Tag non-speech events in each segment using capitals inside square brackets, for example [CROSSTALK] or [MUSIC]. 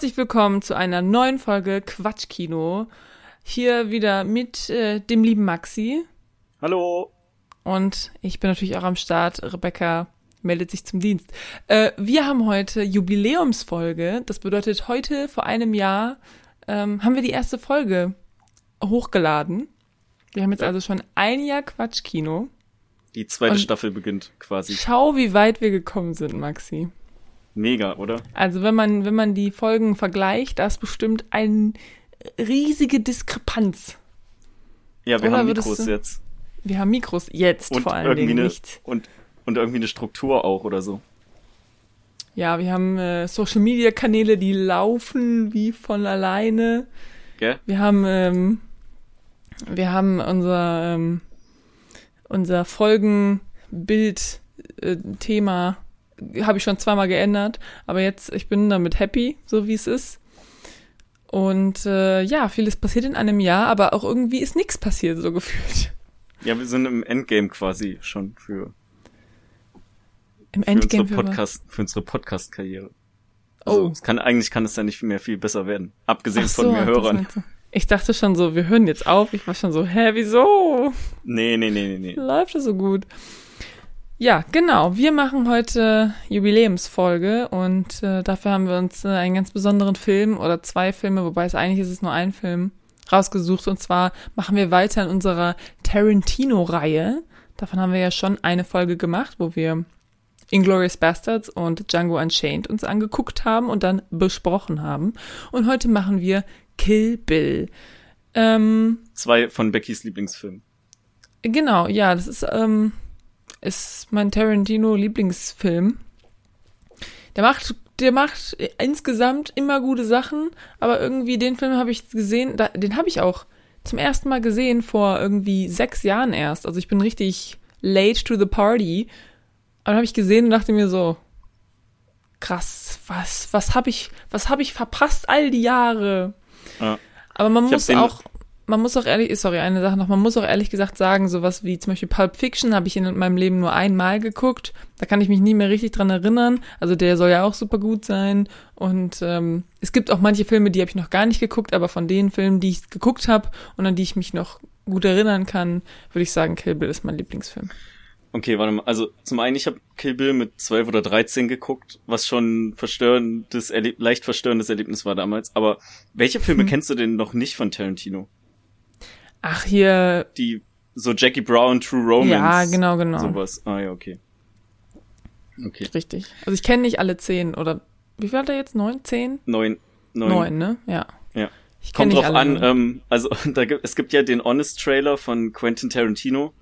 Herzlich willkommen zu einer neuen Folge Quatschkino. Hier wieder mit äh, dem lieben Maxi. Hallo. Und ich bin natürlich auch am Start. Rebecca meldet sich zum Dienst. Äh, wir haben heute Jubiläumsfolge. Das bedeutet, heute vor einem Jahr ähm, haben wir die erste Folge hochgeladen. Wir haben jetzt also schon ein Jahr Quatschkino. Die zweite Und Staffel beginnt quasi. Schau, wie weit wir gekommen sind, Maxi. Mega, oder? Also wenn man, wenn man die Folgen vergleicht, da ist bestimmt eine riesige Diskrepanz. Ja, wir oder haben Mikros du, jetzt. Wir haben Mikros jetzt und vor allen Dingen eine, nicht. Und, und irgendwie eine Struktur auch oder so. Ja, wir haben äh, Social Media Kanäle, die laufen wie von alleine. Okay. Wir haben ähm, wir haben unser, ähm, unser Folgenbild-Thema, äh, habe ich schon zweimal geändert, aber jetzt, ich bin damit happy, so wie es ist. Und äh, ja, vieles passiert in einem Jahr, aber auch irgendwie ist nichts passiert, so gefühlt. Ja, wir sind im Endgame quasi schon für, Im für Endgame unsere Podcast, für unsere Podcast-Karriere. Also, oh. es kann, eigentlich kann es ja nicht mehr viel besser werden. Abgesehen so, von mir Hörern. Ich dachte schon so, wir hören jetzt auf. Ich war schon so, hä, wieso? Nee, nee, nee, nee, nee. Läuft das so gut? Ja, genau. Wir machen heute Jubiläumsfolge und äh, dafür haben wir uns äh, einen ganz besonderen Film oder zwei Filme, wobei es eigentlich ist es nur ein Film, rausgesucht. Und zwar machen wir weiter in unserer Tarantino-Reihe. Davon haben wir ja schon eine Folge gemacht, wo wir Inglorious Bastards und Django Unchained uns angeguckt haben und dann besprochen haben. Und heute machen wir Kill Bill. Ähm, Zwei von Beckys Lieblingsfilmen. Genau, ja, das ist, ähm, ist mein Tarantino-Lieblingsfilm. Der macht, der macht insgesamt immer gute Sachen, aber irgendwie den Film habe ich gesehen, da, den habe ich auch zum ersten Mal gesehen vor irgendwie sechs Jahren erst. Also ich bin richtig late to the party. Aber habe ich gesehen und dachte mir so, krass, was, was habe ich, was habe ich verpasst all die Jahre? Ja. Aber man ich muss auch, man muss auch ehrlich, sorry, eine Sache noch, man muss auch ehrlich gesagt sagen, sowas wie zum Beispiel Pulp Fiction habe ich in meinem Leben nur einmal geguckt. Da kann ich mich nie mehr richtig dran erinnern. Also der soll ja auch super gut sein. Und ähm, es gibt auch manche Filme, die habe ich noch gar nicht geguckt, aber von den Filmen, die ich geguckt habe und an die ich mich noch gut erinnern kann, würde ich sagen, Kill Bill ist mein Lieblingsfilm. Okay, warte mal. Also zum einen, ich habe Kill Bill mit 12 oder 13 geguckt, was schon verstörendes, leicht verstörendes Erlebnis war damals. Aber welche Filme hm. [LAUGHS] kennst du denn noch nicht von Tarantino? Ach, hier. Die, so Jackie Brown, True Romance. Ja, genau, genau. Sowas. Ah, ja, okay. Okay. Richtig. Also ich kenne nicht alle zehn oder, wie viel hat er jetzt? Neun? Zehn? Neun. Neun, Neun ne? Ja. Ja. Ich Kommt drauf an, ähm, also [LAUGHS] da gibt, es gibt ja den Honest Trailer von Quentin Tarantino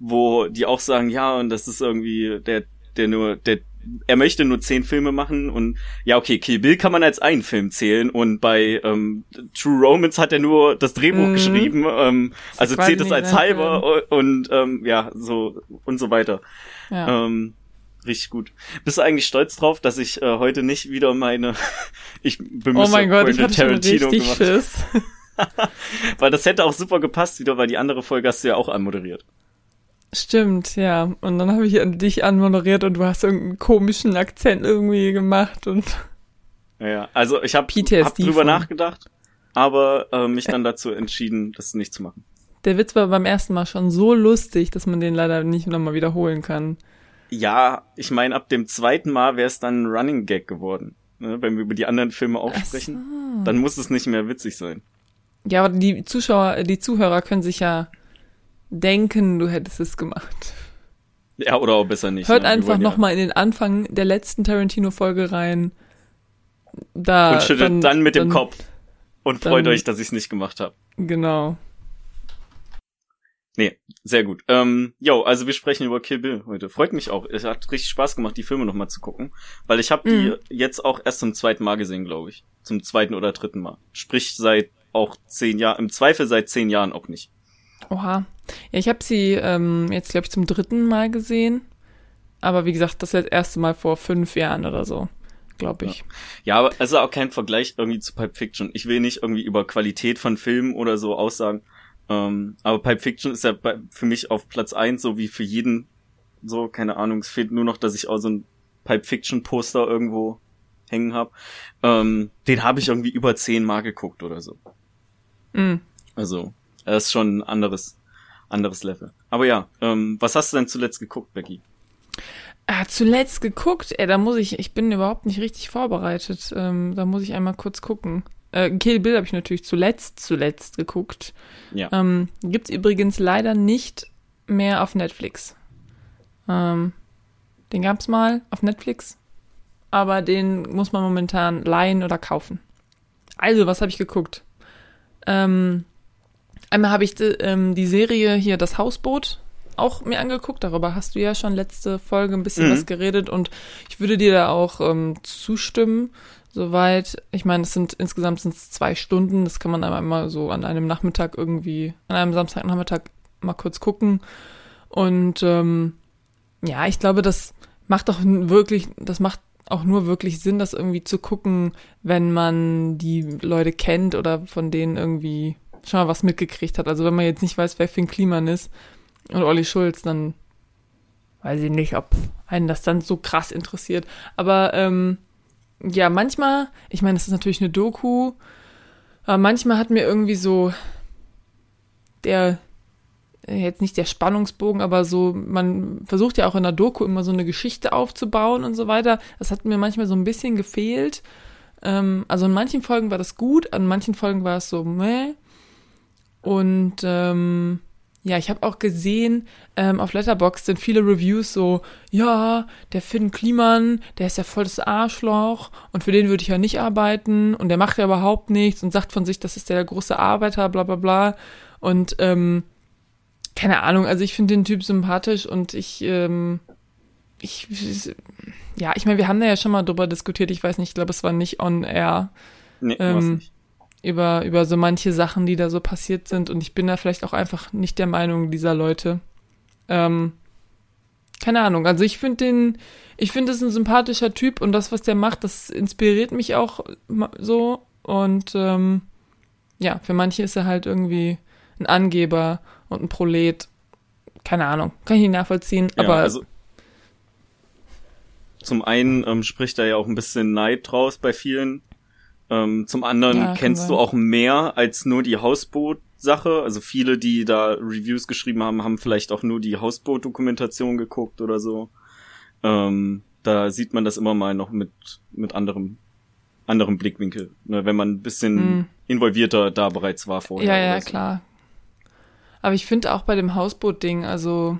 wo die auch sagen, ja, und das ist irgendwie der, der nur, der, er möchte nur zehn Filme machen und ja, okay, Kill Bill kann man als einen Film zählen und bei ähm, True Romance hat er nur das Drehbuch mhm. geschrieben, ähm, also zählt es als halber Film. und ähm, ja, so und so weiter. Ja. Ähm, richtig gut. Bist du eigentlich stolz drauf, dass ich äh, heute nicht wieder meine [LAUGHS] ich bemüße Oh mein Gott, ich hatte Tarantino schon richtig gemacht. Schiss. [LAUGHS] weil das hätte auch super gepasst wieder, weil die andere Folge hast du ja auch anmoderiert. Stimmt, ja. Und dann habe ich an dich anmoderiert und du hast irgendeinen komischen Akzent irgendwie gemacht und. Ja, also ich habe hab drüber von. nachgedacht, aber äh, mich [LAUGHS] dann dazu entschieden, das nicht zu machen. Der Witz war beim ersten Mal schon so lustig, dass man den leider nicht nochmal wiederholen kann. Ja, ich meine, ab dem zweiten Mal wäre es dann ein Running Gag geworden. Ne? Wenn wir über die anderen Filme auch Ach sprechen, so. dann muss es nicht mehr witzig sein. Ja, aber die Zuschauer, die Zuhörer können sich ja denken, du hättest es gemacht. Ja, oder auch besser nicht. Hört ne? einfach nochmal ja. in den Anfang der letzten Tarantino-Folge rein. Da, und schüttelt dann, dann mit dem Kopf und freut euch, dass ich es nicht gemacht habe. Genau. Nee, sehr gut. Ähm, jo, also wir sprechen über Kill Bill heute. Freut mich auch. Es hat richtig Spaß gemacht, die Filme nochmal zu gucken. Weil ich habe die mhm. jetzt auch erst zum zweiten Mal gesehen, glaube ich. Zum zweiten oder dritten Mal. Sprich seit auch zehn Jahren, im Zweifel seit zehn Jahren auch nicht. Oha. Ja, ich habe sie ähm, jetzt, glaube ich, zum dritten Mal gesehen. Aber wie gesagt, das ist das erste Mal vor fünf Jahren oder so, glaube ich. Ja. ja, aber also auch kein Vergleich irgendwie zu Pipe Fiction. Ich will nicht irgendwie über Qualität von Filmen oder so aussagen. Ähm, aber Pipe Fiction ist ja für mich auf Platz eins, so wie für jeden. So, keine Ahnung, es fehlt nur noch, dass ich auch so ein Pipe Fiction Poster irgendwo hängen habe. Ähm, den habe ich irgendwie über zehn Mal geguckt oder so. Mhm. Also, das ist schon ein anderes, anderes Level. Aber ja, ähm, was hast du denn zuletzt geguckt, Becky? Ah, zuletzt geguckt? Ey, da muss ich, ich bin überhaupt nicht richtig vorbereitet. Ähm, da muss ich einmal kurz gucken. Äh, Kill Bill habe ich natürlich zuletzt, zuletzt geguckt. Ja. Ähm, gibt's übrigens leider nicht mehr auf Netflix. Ähm, den gab's mal auf Netflix, aber den muss man momentan leihen oder kaufen. Also, was habe ich geguckt? Ähm, einmal habe ich die, ähm, die Serie hier Das Hausboot auch mir angeguckt. Darüber hast du ja schon letzte Folge ein bisschen mhm. was geredet und ich würde dir da auch ähm, zustimmen. Soweit, ich meine, es sind insgesamt sind es zwei Stunden. Das kann man einmal so an einem Nachmittag irgendwie, an einem Samstagnachmittag mal kurz gucken. Und ähm, ja, ich glaube, das macht auch wirklich, das macht auch nur wirklich Sinn, das irgendwie zu gucken, wenn man die Leute kennt oder von denen irgendwie schon mal was mitgekriegt hat. Also wenn man jetzt nicht weiß, wer Finn Kliman ist und Olli Schulz, dann weiß ich nicht, ob einen das dann so krass interessiert. Aber ähm, ja, manchmal, ich meine, das ist natürlich eine Doku, aber manchmal hat mir irgendwie so der jetzt nicht der Spannungsbogen, aber so, man versucht ja auch in der Doku immer so eine Geschichte aufzubauen und so weiter. Das hat mir manchmal so ein bisschen gefehlt. Ähm, also in manchen Folgen war das gut, an manchen Folgen war es so meh. Und ähm, ja, ich habe auch gesehen, ähm, auf Letterboxd sind viele Reviews so, ja, der Finn Kliman, der ist ja voll das Arschloch und für den würde ich ja nicht arbeiten und der macht ja überhaupt nichts und sagt von sich, das ist der große Arbeiter, bla bla bla. Und ähm, keine Ahnung, also ich finde den Typ sympathisch und ich, ähm, ich, ja, ich meine, wir haben da ja schon mal drüber diskutiert, ich weiß nicht, ich glaube, es war nicht on air. Nee, ähm, nicht. Über, über so manche Sachen, die da so passiert sind und ich bin da vielleicht auch einfach nicht der Meinung dieser Leute. Ähm, keine Ahnung, also ich finde den, ich finde, es ein sympathischer Typ und das, was der macht, das inspiriert mich auch so und ähm, ja, für manche ist er halt irgendwie ein Angeber und ein Prolet. Keine Ahnung, kann ich nicht nachvollziehen, ja, aber. Also, zum einen ähm, spricht da ja auch ein bisschen Neid draus bei vielen. Ähm, zum anderen ja, kennst du auch mehr als nur die Hausboot-Sache. Also viele, die da Reviews geschrieben haben, haben vielleicht auch nur die Hausboot-Dokumentation geguckt oder so. Ähm, da sieht man das immer mal noch mit, mit anderem, anderem Blickwinkel, ne, wenn man ein bisschen mm. involvierter da bereits war vorher. Ja, ja, so. klar, aber ich finde auch bei dem Hausboot-Ding, also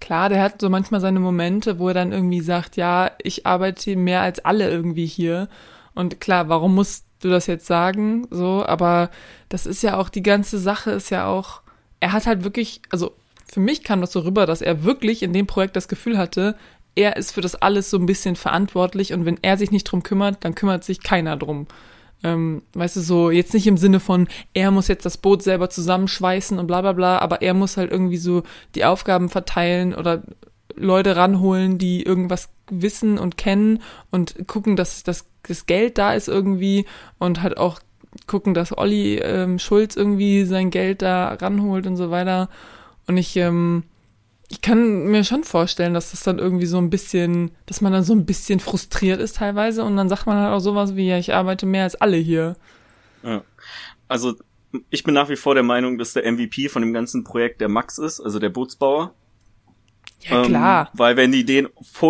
klar, der hat so manchmal seine Momente, wo er dann irgendwie sagt, ja, ich arbeite mehr als alle irgendwie hier. Und klar, warum musst du das jetzt sagen? So, aber das ist ja auch, die ganze Sache ist ja auch, er hat halt wirklich, also für mich kam das so rüber, dass er wirklich in dem Projekt das Gefühl hatte, er ist für das alles so ein bisschen verantwortlich und wenn er sich nicht drum kümmert, dann kümmert sich keiner drum. Ähm, weißt du, so jetzt nicht im Sinne von, er muss jetzt das Boot selber zusammenschweißen und bla bla bla, aber er muss halt irgendwie so die Aufgaben verteilen oder Leute ranholen, die irgendwas wissen und kennen und gucken, dass das, das Geld da ist irgendwie und halt auch gucken, dass Olli ähm, Schulz irgendwie sein Geld da ranholt und so weiter. Und ich, ähm, ich kann mir schon vorstellen, dass das dann irgendwie so ein bisschen, dass man dann so ein bisschen frustriert ist teilweise und dann sagt man halt auch sowas wie, ja, ich arbeite mehr als alle hier. Ja. Also ich bin nach wie vor der Meinung, dass der MVP von dem ganzen Projekt der Max ist, also der Bootsbauer. Ja, klar. Ähm, weil wenn die den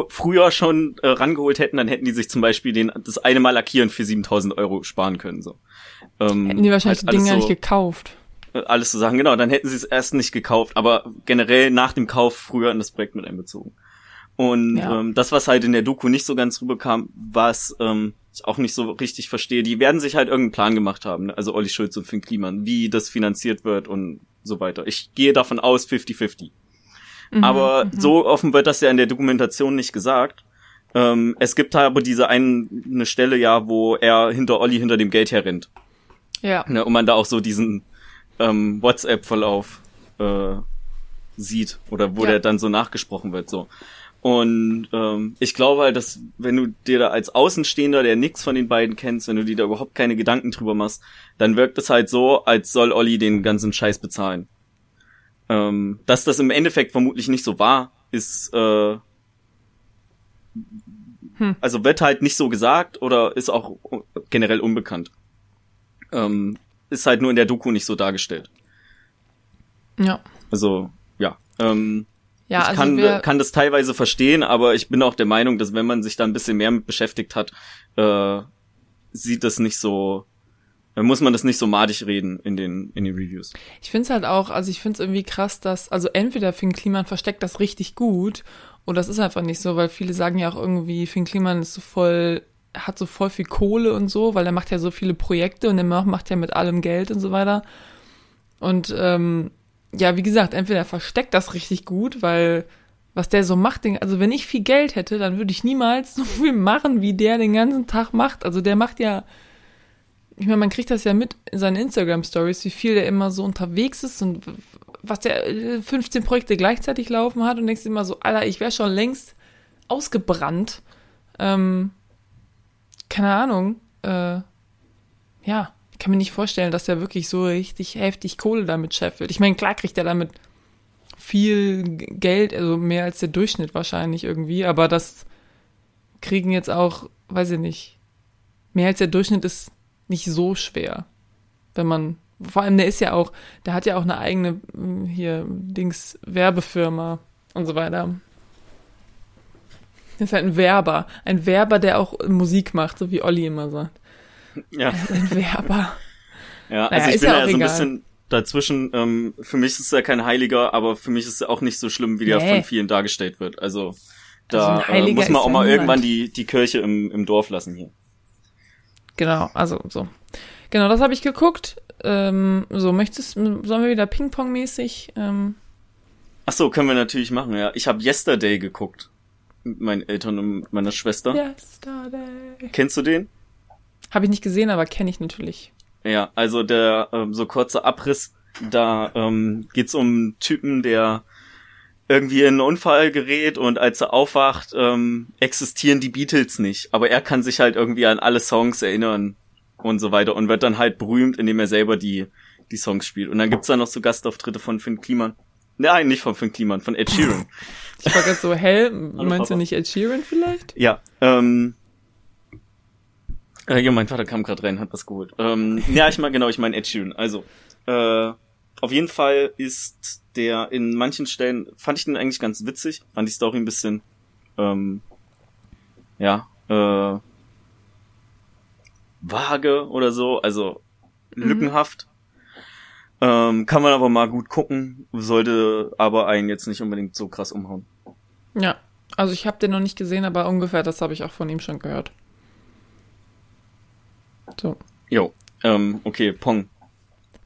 früher schon äh, rangeholt hätten, dann hätten die sich zum Beispiel den, das eine Mal lackieren für 7000 Euro sparen können, so. Ähm, hätten die wahrscheinlich halt die Dinge so, nicht gekauft alles zu sagen. Genau, dann hätten sie es erst nicht gekauft, aber generell nach dem Kauf früher in das Projekt mit einbezogen. Und ja. ähm, das, was halt in der Doku nicht so ganz rüberkam, was ähm, ich auch nicht so richtig verstehe, die werden sich halt irgendeinen Plan gemacht haben, ne? also Olli Schulz und Finn Kliman, wie das finanziert wird und so weiter. Ich gehe davon aus 50-50. Mhm, aber mhm. so offen wird das ja in der Dokumentation nicht gesagt. Ähm, es gibt aber diese eine, eine Stelle ja, wo er hinter Olli hinter dem Geld herrennt. Ja. Ne, und man da auch so diesen ähm, WhatsApp-Verlauf äh, sieht oder wo ja. der dann so nachgesprochen wird. so. Und ähm, ich glaube halt, dass wenn du dir da als Außenstehender, der nichts von den beiden kennst, wenn du dir da überhaupt keine Gedanken drüber machst, dann wirkt es halt so, als soll Olli den ganzen Scheiß bezahlen. Ähm, dass das im Endeffekt vermutlich nicht so war, ist äh, Hm. Also wird halt nicht so gesagt oder ist auch generell unbekannt. Ähm, ist halt nur in der Doku nicht so dargestellt. Ja. Also, ja. Ähm, ja, ich also kann, kann das teilweise verstehen, aber ich bin auch der Meinung, dass wenn man sich da ein bisschen mehr mit beschäftigt hat, äh, sieht das nicht so, dann muss man das nicht so madig reden in den, in den Reviews. Ich finde es halt auch, also ich finde es irgendwie krass, dass, also entweder Finn Kliman versteckt das richtig gut oder das ist einfach nicht so, weil viele sagen ja auch irgendwie, Finn Kliman ist so voll, hat so voll viel Kohle und so, weil er macht ja so viele Projekte und er macht ja mit allem Geld und so weiter. Und ähm, ja, wie gesagt, entweder er versteckt das richtig gut, weil was der so macht, also wenn ich viel Geld hätte, dann würde ich niemals so viel machen, wie der den ganzen Tag macht. Also der macht ja, ich meine, man kriegt das ja mit in seinen Instagram-Stories, wie viel der immer so unterwegs ist und was der 15 äh, Projekte gleichzeitig laufen hat und denkst immer so, Alter, ich wäre schon längst ausgebrannt. Ähm, keine Ahnung. Äh, ja, ich kann mir nicht vorstellen, dass der wirklich so richtig heftig Kohle damit scheffelt. Ich meine, klar kriegt er damit viel Geld, also mehr als der Durchschnitt wahrscheinlich irgendwie, aber das kriegen jetzt auch, weiß ich nicht, mehr als der Durchschnitt ist nicht so schwer, wenn man, vor allem der ist ja auch, der hat ja auch eine eigene, hm, hier, Dings, Werbefirma und so weiter. Das ist halt ein Werber, ein Werber, der auch Musik macht, so wie Olli immer sagt. Ja. Ist ein Werber. Ja, also naja, ich bin ja, ja so ein bisschen dazwischen. Ähm, für mich ist er kein Heiliger, aber für mich ist er auch nicht so schlimm, wie der nee. von vielen dargestellt wird. Also da also äh, muss man auch mal irgendwann die, die Kirche im, im Dorf lassen hier. Genau, also so. Genau, das habe ich geguckt. Ähm, so, möchtest, sollen wir wieder Ping-Pong-mäßig? Ähm, Ach so, können wir natürlich machen, ja. Ich habe Yesterday geguckt. Mit meinen Eltern und meiner Schwester. Yesterday. Kennst du den? Habe ich nicht gesehen, aber kenne ich natürlich. Ja, also der ähm, so kurze Abriss, da ähm, geht's um einen Typen, der irgendwie in einen Unfall gerät und als er aufwacht, ähm, existieren die Beatles nicht. Aber er kann sich halt irgendwie an alle Songs erinnern und so weiter und wird dann halt berühmt, indem er selber die, die Songs spielt. Und dann gibt's da noch so Gastauftritte von Finn Kliman. Nein, nicht von Finn Kliman, von Ed Sheeran. [LAUGHS] ich war gerade so, hell, meinst du nicht Ed Sheeran vielleicht? Ja, ähm, äh, ja, mein Vater kam gerade rein, hat was geholt. Ähm, ja, ich meine, genau, ich meine Ed Sheeran. Also, äh, auf jeden Fall ist der in manchen Stellen, fand ich den eigentlich ganz witzig, fand die Story ein bisschen, ähm, ja, äh, vage oder so, also mhm. lückenhaft. Ähm, kann man aber mal gut gucken, sollte aber einen jetzt nicht unbedingt so krass umhauen. Ja, also ich habe den noch nicht gesehen, aber ungefähr das habe ich auch von ihm schon gehört. So. Jo, ähm, okay, Pong.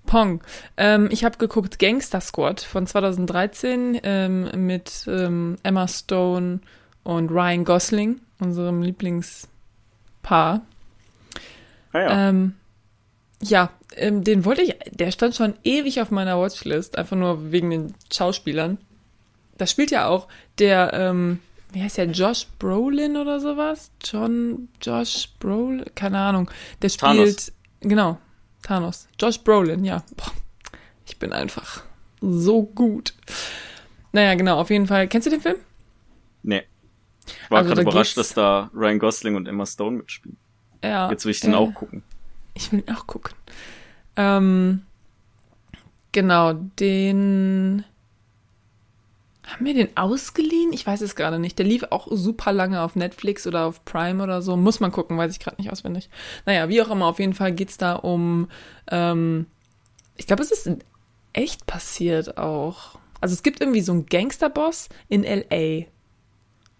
Pong. Ähm, ich habe geguckt Gangster Squad von 2013 ähm, mit ähm, Emma Stone und Ryan Gosling, unserem Lieblingspaar. Ah, ja. Ähm, ja, ähm, den wollte ich, der stand schon ewig auf meiner Watchlist, einfach nur wegen den Schauspielern. Da spielt ja auch der, ähm, wie heißt der, Josh Brolin oder sowas? John, Josh Brolin, keine Ahnung. Der spielt, Thanos. genau, Thanos. Josh Brolin, ja. Boah, ich bin einfach so gut. Naja, genau, auf jeden Fall. Kennst du den Film? Nee. Ich war also, gerade überrascht, dass da Ryan Gosling und Emma Stone mitspielen. Ja. Jetzt will ich den äh, auch gucken. Ich will ihn auch gucken. Ähm, genau, den haben wir den ausgeliehen? Ich weiß es gerade nicht. Der lief auch super lange auf Netflix oder auf Prime oder so. Muss man gucken, weiß ich gerade nicht auswendig. Naja, wie auch immer, auf jeden Fall geht's da um. Ähm, ich glaube, es ist echt passiert auch. Also es gibt irgendwie so einen Gangsterboss in LA.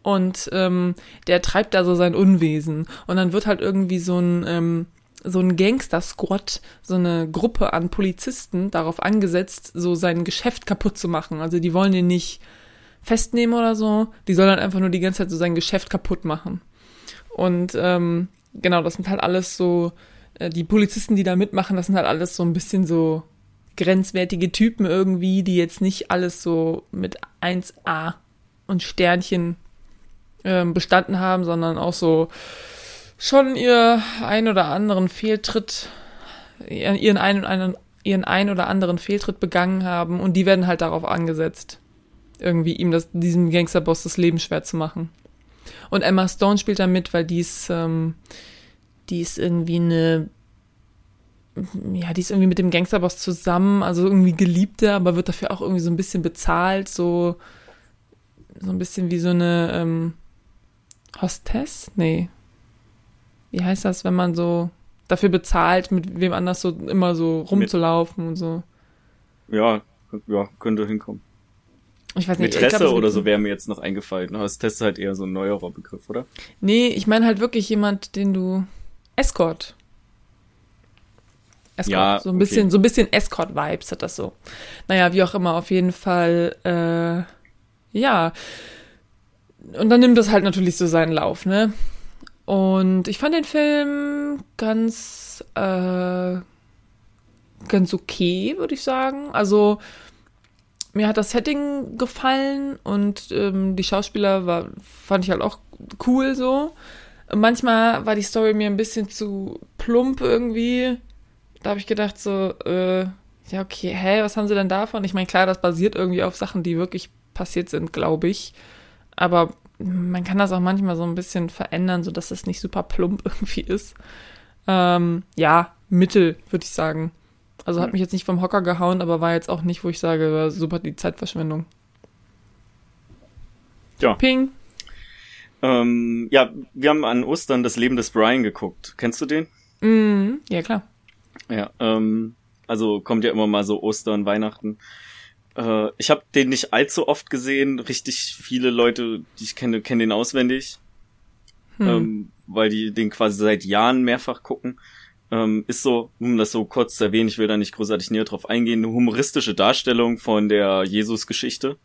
Und ähm, der treibt da so sein Unwesen. Und dann wird halt irgendwie so ein. Ähm, so ein Gangster-Squad, so eine Gruppe an Polizisten darauf angesetzt, so sein Geschäft kaputt zu machen. Also die wollen den nicht festnehmen oder so. Die sollen halt einfach nur die ganze Zeit so sein Geschäft kaputt machen. Und ähm, genau, das sind halt alles so, äh, die Polizisten, die da mitmachen, das sind halt alles so ein bisschen so grenzwertige Typen irgendwie, die jetzt nicht alles so mit 1a und Sternchen ähm, bestanden haben, sondern auch so schon ihr ein oder anderen Fehltritt, ihren einen, ihren ein oder anderen Fehltritt begangen haben und die werden halt darauf angesetzt irgendwie ihm das, diesem Gangsterboss das Leben schwer zu machen. Und Emma Stone spielt da mit, weil die ist, ähm, die ist irgendwie eine, ja, die ist irgendwie mit dem Gangsterboss zusammen, also irgendwie Geliebte, aber wird dafür auch irgendwie so ein bisschen bezahlt, so, so ein bisschen wie so eine ähm, Hostess? Nee. Wie heißt das, wenn man so dafür bezahlt, mit wem anders so immer so rumzulaufen und so? Ja, ja, könnte hinkommen. Ich weiß nicht. Mätresse glaub, oder so wäre mir jetzt noch eingefallen. Aber Hostess ist halt eher so ein neuerer Begriff, oder? Nee, ich meine halt wirklich jemand, den du Escort. Escort. Ja, so ein bisschen, okay. so ein bisschen Escort-Vibes hat das so. Naja, wie auch immer, auf jeden Fall, äh, ja. Und dann nimmt das halt natürlich so seinen Lauf, ne? Und ich fand den Film ganz, äh, ganz okay, würde ich sagen. Also, mir hat das Setting gefallen und ähm, die Schauspieler war, fand ich halt auch cool so. Manchmal war die Story mir ein bisschen zu plump irgendwie. Da habe ich gedacht so, äh, ja okay, hä, was haben sie denn davon? Ich meine, klar, das basiert irgendwie auf Sachen, die wirklich passiert sind, glaube ich. Aber man kann das auch manchmal so ein bisschen verändern, sodass es nicht super plump [LAUGHS] irgendwie ist. Ähm, ja, Mittel, würde ich sagen. Also hat mich jetzt nicht vom Hocker gehauen, aber war jetzt auch nicht, wo ich sage, war super die Zeitverschwendung. Ja. Ping. Ähm, ja, wir haben an Ostern das Leben des Brian geguckt. Kennst du den? Mm, ja, klar. Ja, ähm, also kommt ja immer mal so Ostern, Weihnachten. Äh, ich habe den nicht allzu oft gesehen. Richtig viele Leute, die ich kenne, kennen den auswendig. Hm. Ähm, weil die den quasi seit Jahren mehrfach gucken ähm, ist so, um das so kurz zu erwähnen, ich will da nicht großartig näher drauf eingehen, eine humoristische Darstellung von der Jesus-Geschichte.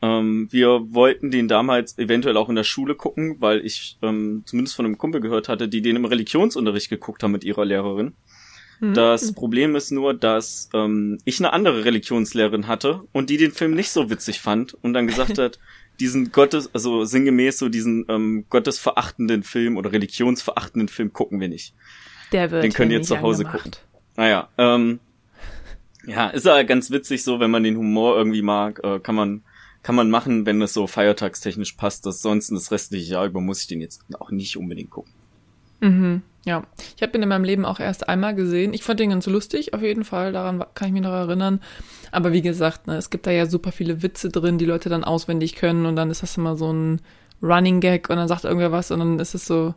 Ähm, wir wollten den damals eventuell auch in der Schule gucken, weil ich ähm, zumindest von einem Kumpel gehört hatte, die den im Religionsunterricht geguckt haben mit ihrer Lehrerin. Mhm. Das Problem ist nur, dass ähm, ich eine andere Religionslehrerin hatte und die den Film nicht so witzig fand und dann gesagt [LAUGHS] hat, diesen Gottes, also sinngemäß so diesen ähm, gottesverachtenden Film oder religionsverachtenden Film gucken wir nicht. Der wird Den könnt ihr zu Hause angemacht. gucken. Naja, ah ähm, ja, ist ja ganz witzig so, wenn man den Humor irgendwie mag, äh, kann man kann man machen, wenn es so feiertagstechnisch passt. Das sonst das restliche Jahr über muss ich den jetzt auch nicht unbedingt gucken. Mhm, ja. Ich habe ihn in meinem Leben auch erst einmal gesehen. Ich fand den ganz lustig, auf jeden Fall. Daran kann ich mich noch erinnern. Aber wie gesagt, ne, es gibt da ja super viele Witze drin, die Leute dann auswendig können und dann ist das immer so ein Running Gag und dann sagt irgendwer was und dann ist es so,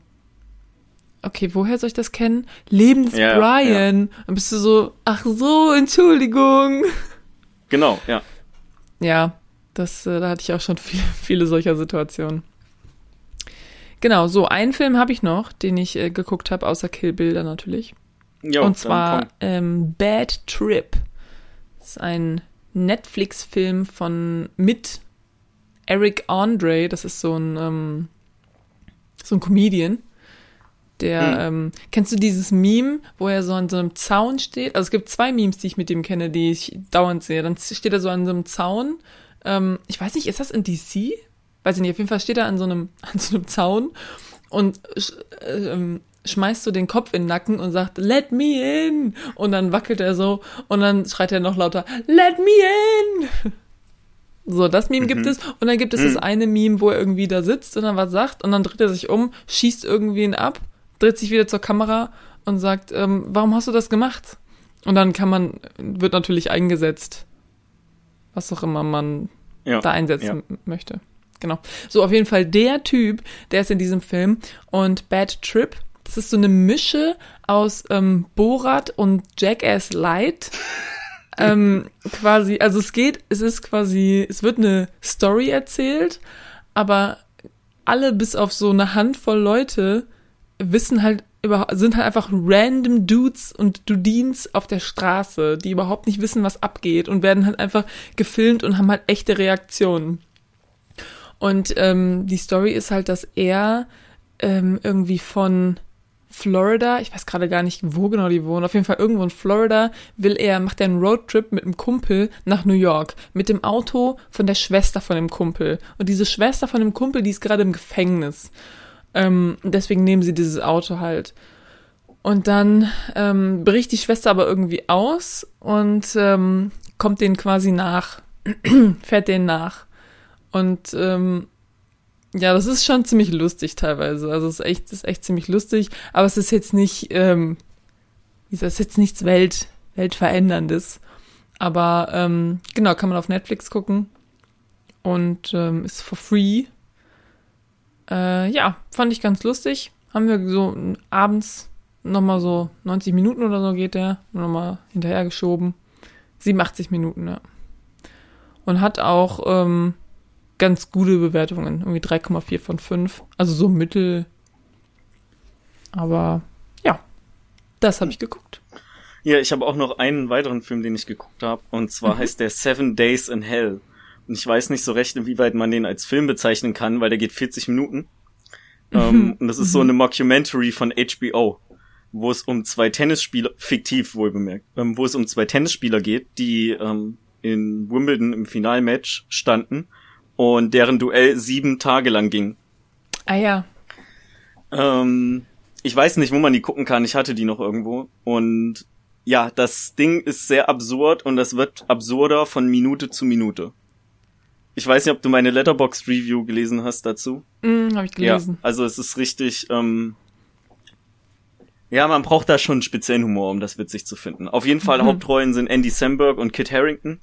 okay, woher soll ich das kennen? Lebens ja, Brian. Ja. Dann bist du so, ach so, Entschuldigung. Genau, ja. Ja, das, äh, da hatte ich auch schon viel, [LAUGHS] viele solcher Situationen. Genau, so einen Film habe ich noch, den ich äh, geguckt habe, außer Kill Bilder natürlich. Jo, Und zwar ähm, Bad Trip. Das ist ein Netflix-Film von mit Eric Andre. Das ist so ein ähm, so ein Comedian. Der, hm. ähm, kennst du dieses Meme, wo er so an so einem Zaun steht? Also es gibt zwei Memes, die ich mit ihm kenne, die ich dauernd sehe. Dann steht er so an so einem Zaun. Ähm, ich weiß nicht, ist das in DC? Weiß ich nicht, auf jeden Fall steht er an so einem, [LAUGHS] an so einem Zaun und äh, ähm, schmeißt so den Kopf in den Nacken und sagt, let me in. Und dann wackelt er so und dann schreit er noch lauter, let me in. [LAUGHS] So, das Meme mhm. gibt es. Und dann gibt es mhm. das eine Meme, wo er irgendwie da sitzt und dann was sagt und dann dreht er sich um, schießt irgendwen ab dreht sich wieder zur Kamera und sagt, ähm, warum hast du das gemacht? Und dann kann man, wird natürlich eingesetzt, was auch immer man ja, da einsetzen ja. möchte. Genau. So, auf jeden Fall der Typ, der ist in diesem Film. Und Bad Trip, das ist so eine Mische aus ähm, Borat und Jackass Light. [LAUGHS] ähm, quasi, also es geht, es ist quasi, es wird eine Story erzählt, aber alle bis auf so eine Handvoll Leute wissen halt sind halt einfach random Dudes und Dudins auf der Straße, die überhaupt nicht wissen, was abgeht und werden halt einfach gefilmt und haben halt echte Reaktionen. Und ähm, die Story ist halt, dass er ähm, irgendwie von Florida, ich weiß gerade gar nicht, wo genau die wohnen, auf jeden Fall irgendwo in Florida, will er, macht er einen Roadtrip mit einem Kumpel nach New York. Mit dem Auto von der Schwester von dem Kumpel. Und diese Schwester von dem Kumpel, die ist gerade im Gefängnis. Ähm, deswegen nehmen sie dieses Auto halt. Und dann ähm, bricht die Schwester aber irgendwie aus und ähm, kommt denen quasi nach, [CLEARS THROAT] fährt denen nach. Und ähm, Ja, das ist schon ziemlich lustig teilweise. Also es ist echt, ist echt ziemlich lustig, aber es ist jetzt nicht, ähm, ist das jetzt nichts Welt, Weltveränderndes. Aber ähm, genau, kann man auf Netflix gucken und ähm, ist for free. Äh, ja, fand ich ganz lustig. Haben wir so abends nochmal so 90 Minuten oder so geht der, nochmal hinterhergeschoben. 87 Minuten, ja. Und hat auch ähm, ganz gute Bewertungen, irgendwie 3,4 von 5. Also so mittel. Aber ja, das habe ich geguckt. Ja, ich habe auch noch einen weiteren Film, den ich geguckt habe. Und zwar mhm. heißt der Seven Days in Hell. Und ich weiß nicht so recht, inwieweit man den als Film bezeichnen kann, weil der geht 40 Minuten. Mhm. Um, und das ist so mhm. eine Mockumentary von HBO, wo es um zwei Tennisspieler, fiktiv wohl bemerkt, ähm, wo es um zwei Tennisspieler geht, die ähm, in Wimbledon im Finalmatch standen und deren Duell sieben Tage lang ging. Ah ja. Ähm, ich weiß nicht, wo man die gucken kann. Ich hatte die noch irgendwo. Und ja, das Ding ist sehr absurd und das wird absurder von Minute zu Minute. Ich weiß nicht, ob du meine Letterbox Review gelesen hast dazu. Mm, hab ich gelesen. Ja, also es ist richtig. Ähm, ja, man braucht da schon einen speziellen Humor, um das witzig zu finden. Auf jeden Fall mhm. Hauptrollen sind Andy Samberg und Kit Harrington.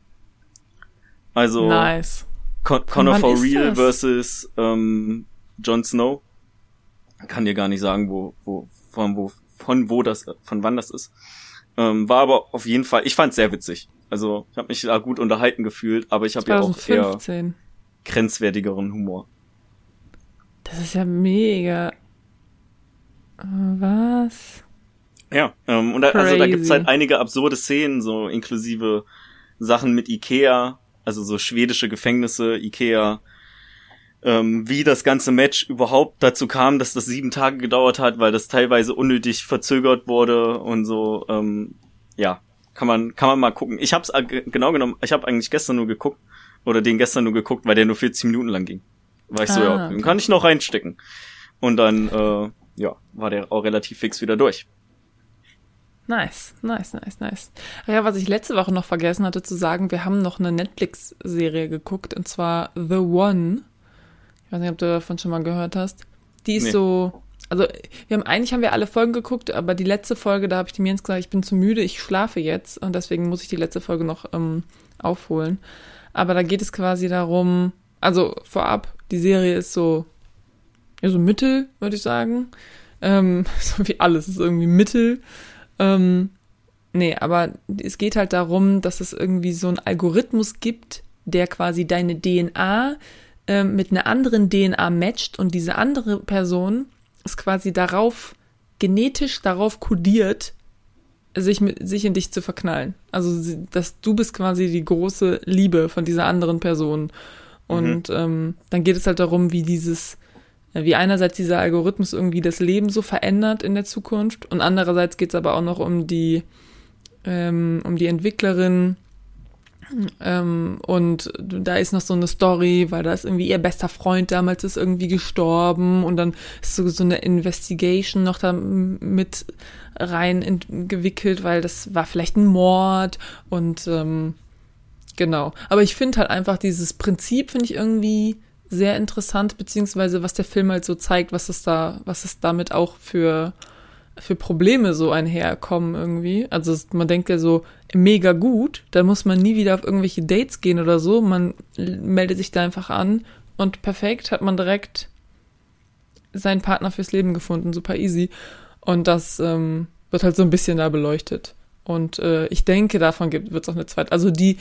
Also nice. Con Connor for Real versus ähm, Jon Snow. Kann dir gar nicht sagen, wo, wo, von wo, von wo das, von wann das ist. Ähm, war aber auf jeden Fall, ich fand's sehr witzig. Also ich habe mich da gut unterhalten gefühlt, aber ich habe ja auch eher grenzwertigeren Humor. Das ist ja mega. Äh, was? Ja, ähm, und da, also da gibt's halt einige absurde Szenen, so inklusive Sachen mit Ikea, also so schwedische Gefängnisse, Ikea, ähm, wie das ganze Match überhaupt dazu kam, dass das sieben Tage gedauert hat, weil das teilweise unnötig verzögert wurde und so. Ähm, ja, kann man kann man mal gucken. Ich hab's genau genommen. Ich habe eigentlich gestern nur geguckt oder den gestern nur geguckt, weil der nur 40 Minuten lang ging. War ich ah, so, ja, den kann ich noch reinstecken. Und dann äh, ja war der auch relativ fix wieder durch. Nice, nice, nice, nice. Ja, was ich letzte Woche noch vergessen hatte zu sagen, wir haben noch eine Netflix-Serie geguckt und zwar The One. Ich weiß nicht, ob du davon schon mal gehört hast. Die ist nee. so, also wir haben eigentlich haben wir alle Folgen geguckt, aber die letzte Folge, da habe ich dem Jens gesagt, ich bin zu müde, ich schlafe jetzt und deswegen muss ich die letzte Folge noch ähm, aufholen. Aber da geht es quasi darum, also vorab, die Serie ist so, ja, so Mittel, würde ich sagen. Ähm, [LAUGHS] so wie alles ist irgendwie Mittel. Ähm, nee, aber es geht halt darum, dass es irgendwie so einen Algorithmus gibt, der quasi deine DNA ähm, mit einer anderen DNA matcht und diese andere Person ist quasi darauf, genetisch darauf kodiert, sich, mit, sich in dich zu verknallen. Also, dass du bist quasi die große Liebe von dieser anderen Person. Und mhm. ähm, dann geht es halt darum, wie dieses, wie einerseits dieser Algorithmus irgendwie das Leben so verändert in der Zukunft und andererseits geht es aber auch noch um die, ähm, um die Entwicklerin, ähm, und da ist noch so eine Story, weil da ist irgendwie ihr bester Freund damals ist irgendwie gestorben und dann ist so, so eine Investigation noch da mit rein gewickelt, weil das war vielleicht ein Mord und ähm, genau. Aber ich finde halt einfach dieses Prinzip finde ich irgendwie sehr interessant, beziehungsweise was der Film halt so zeigt, was es da, was es damit auch für für Probleme so einherkommen irgendwie. Also man denkt ja so mega gut, da muss man nie wieder auf irgendwelche Dates gehen oder so. Man meldet sich da einfach an und perfekt hat man direkt seinen Partner fürs Leben gefunden, super easy. Und das ähm, wird halt so ein bisschen da beleuchtet. Und äh, ich denke, davon wird es auch eine zweite. Also die,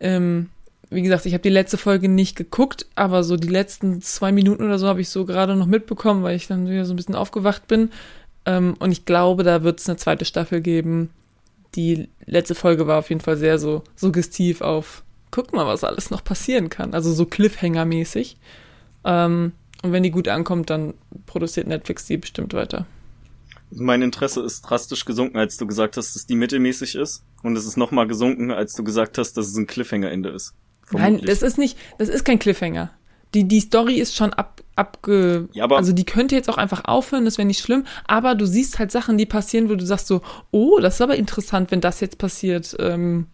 ähm, wie gesagt, ich habe die letzte Folge nicht geguckt, aber so die letzten zwei Minuten oder so habe ich so gerade noch mitbekommen, weil ich dann wieder so ein bisschen aufgewacht bin. Ähm, und ich glaube, da wird es eine zweite Staffel geben. Die letzte Folge war auf jeden Fall sehr so suggestiv auf, guck mal, was alles noch passieren kann. Also so Cliffhanger-mäßig. Ähm, und wenn die gut ankommt, dann produziert Netflix die bestimmt weiter. Mein Interesse ist drastisch gesunken, als du gesagt hast, dass die mittelmäßig ist. Und es ist nochmal gesunken, als du gesagt hast, dass es ein Cliffhanger-Ende ist. Vermutlich. Nein, das ist nicht, das ist kein Cliffhanger die, die Story ist schon ab, abge, ja, aber also die könnte jetzt auch einfach aufhören, das wäre nicht schlimm, aber du siehst halt Sachen, die passieren, wo du sagst so, oh, das ist aber interessant, wenn das jetzt passiert. Ähm,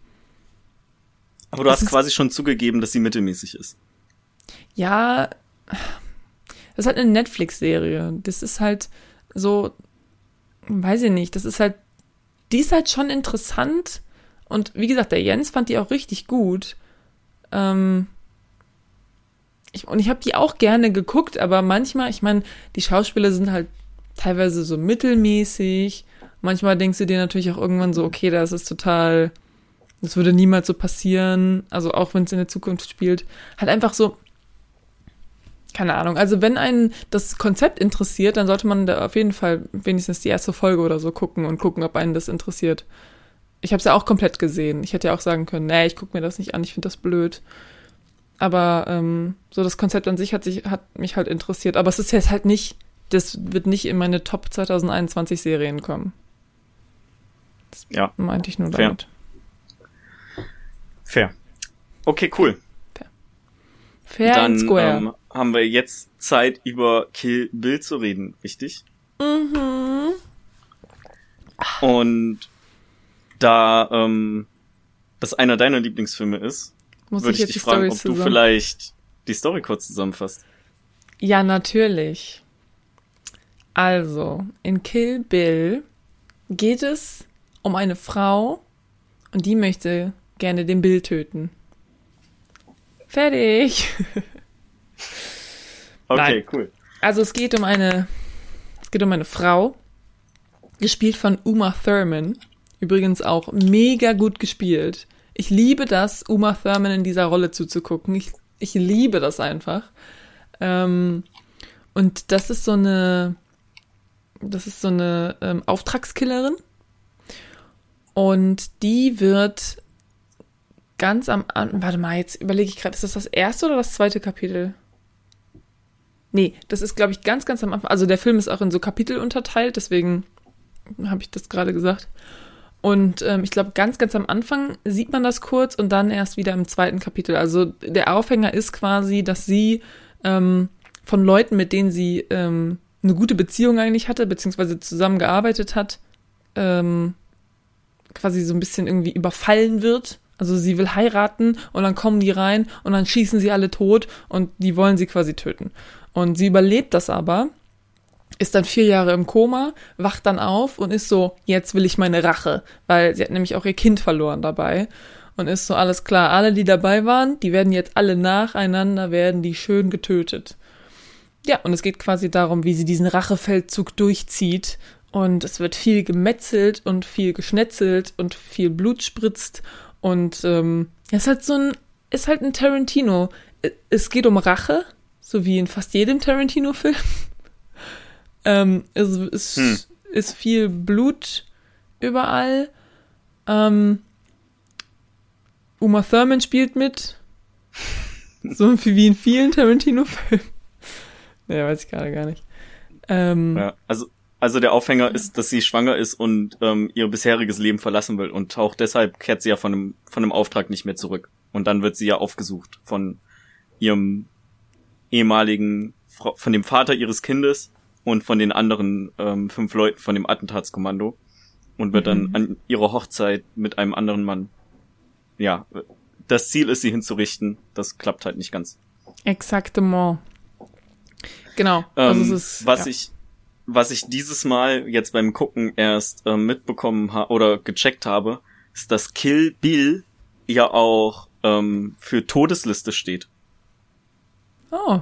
aber du hast quasi schon zugegeben, dass sie mittelmäßig ist. Ja, das ist halt eine Netflix-Serie. Das ist halt so, weiß ich nicht, das ist halt, die ist halt schon interessant. Und wie gesagt, der Jens fand die auch richtig gut. Ähm, ich, und ich habe die auch gerne geguckt, aber manchmal, ich meine, die Schauspieler sind halt teilweise so mittelmäßig. Manchmal denkst du dir natürlich auch irgendwann so, okay, das ist total, das würde niemals so passieren. Also auch wenn es in der Zukunft spielt. Halt einfach so, keine Ahnung. Also wenn einen das Konzept interessiert, dann sollte man da auf jeden Fall wenigstens die erste Folge oder so gucken und gucken, ob einen das interessiert. Ich habe es ja auch komplett gesehen. Ich hätte ja auch sagen können, nee, ich gucke mir das nicht an, ich finde das blöd. Aber ähm, so das Konzept an sich hat, sich hat mich halt interessiert. Aber es ist jetzt halt nicht, das wird nicht in meine Top 2021 Serien kommen. Das ja. meinte ich nur damit. Fair. Okay, cool. Fair. Fair Dann, and square. Ähm, haben wir jetzt Zeit, über Kill Bill zu reden, richtig? Mhm. Und da ähm, das einer deiner Lieblingsfilme ist, Muss würde ich ich, jetzt dich die fragen, ob du vielleicht die Story kurz zusammenfasst. Ja, natürlich. Also, in Kill Bill geht es um eine Frau und die möchte gerne den Bill töten. Fertig. [LAUGHS] Okay, Nein. cool. Also es geht um eine, es geht um eine Frau, gespielt von Uma Thurman. Übrigens auch mega gut gespielt. Ich liebe das, Uma Thurman in dieser Rolle zuzugucken. Ich, ich liebe das einfach. Ähm, und das ist so eine, das ist so eine ähm, Auftragskillerin. Und die wird ganz am Anfang, warte mal, jetzt überlege ich gerade, ist das das erste oder das zweite Kapitel? Nee, das ist, glaube ich, ganz, ganz am Anfang. Also der Film ist auch in so Kapitel unterteilt, deswegen habe ich das gerade gesagt. Und ähm, ich glaube, ganz, ganz am Anfang sieht man das kurz und dann erst wieder im zweiten Kapitel. Also der Aufhänger ist quasi, dass sie ähm, von Leuten, mit denen sie ähm, eine gute Beziehung eigentlich hatte, beziehungsweise zusammengearbeitet hat, ähm, quasi so ein bisschen irgendwie überfallen wird. Also sie will heiraten und dann kommen die rein und dann schießen sie alle tot und die wollen sie quasi töten. Und sie überlebt das aber, ist dann vier Jahre im Koma, wacht dann auf und ist so, jetzt will ich meine Rache, weil sie hat nämlich auch ihr Kind verloren dabei und ist so, alles klar, alle, die dabei waren, die werden jetzt alle nacheinander, werden die schön getötet. Ja, und es geht quasi darum, wie sie diesen Rachefeldzug durchzieht und es wird viel gemetzelt und viel geschnetzelt und viel Blut spritzt und ähm, es ist halt so ein, ist halt ein Tarantino. Es geht um Rache, so wie in fast jedem Tarantino-Film. Ähm, es ist, Hm. ist viel Blut überall. Ähm, Uma Thurman spielt mit. [LAUGHS] So wie in vielen Tarantino-Filmen. [LAUGHS] Nee, weiß ich gerade gar nicht. Ähm, Ja, also, also der Aufhänger ist, dass sie schwanger ist und ähm, ihr bisheriges Leben verlassen will und auch deshalb kehrt sie ja von einem, von einem Auftrag nicht mehr zurück. Und dann wird sie ja aufgesucht von ihrem ehemaligen, von dem Vater ihres Kindes und von den anderen ähm, fünf Leuten von dem Attentatskommando und wird dann Mhm. an ihrer Hochzeit mit einem anderen Mann. Ja, das Ziel ist, sie hinzurichten. Das klappt halt nicht ganz. Exaktement. Genau. Ähm, also ist, was ja. ich was ich dieses Mal jetzt beim Gucken erst ähm, mitbekommen ha oder gecheckt habe, ist, dass Kill Bill ja auch ähm, für Todesliste steht. Oh.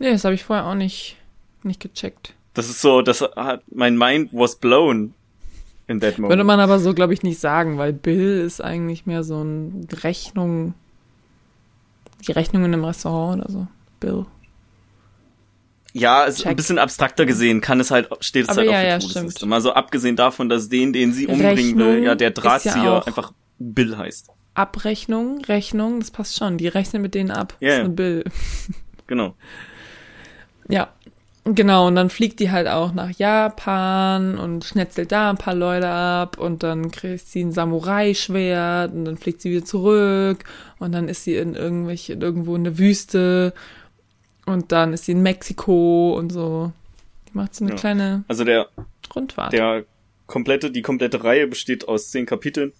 Nee, das habe ich vorher auch nicht, nicht gecheckt. Das ist so, das hat mein Mind was blown in that moment. Würde man aber so, glaube ich, nicht sagen, weil Bill ist eigentlich mehr so ein Rechnung. Die Rechnung in einem Restaurant oder so. Bill. ja, ist Check. ein bisschen abstrakter gesehen, kann es halt steht es Aber halt ja, auch für ja, Todesliste. Mal so abgesehen davon, dass den, den sie umbringen will, Rechnung ja der ja Drahtzieher auch- einfach Bill heißt. Abrechnung, Rechnung, das passt schon. Die rechnen mit denen ab. Ja, Das ist ja. eine Bill. Genau. Ja, genau. Und dann fliegt die halt auch nach Japan und schnetzelt da ein paar Leute ab und dann kriegt sie ein Samurai-Schwert und dann fliegt sie wieder zurück und dann ist sie in irgendwelche, irgendwo in der Wüste und dann ist sie in Mexiko und so. Die macht so eine Ja. kleine Also der Rundfahrt. Der komplette, die komplette Reihe besteht aus zehn Kapiteln,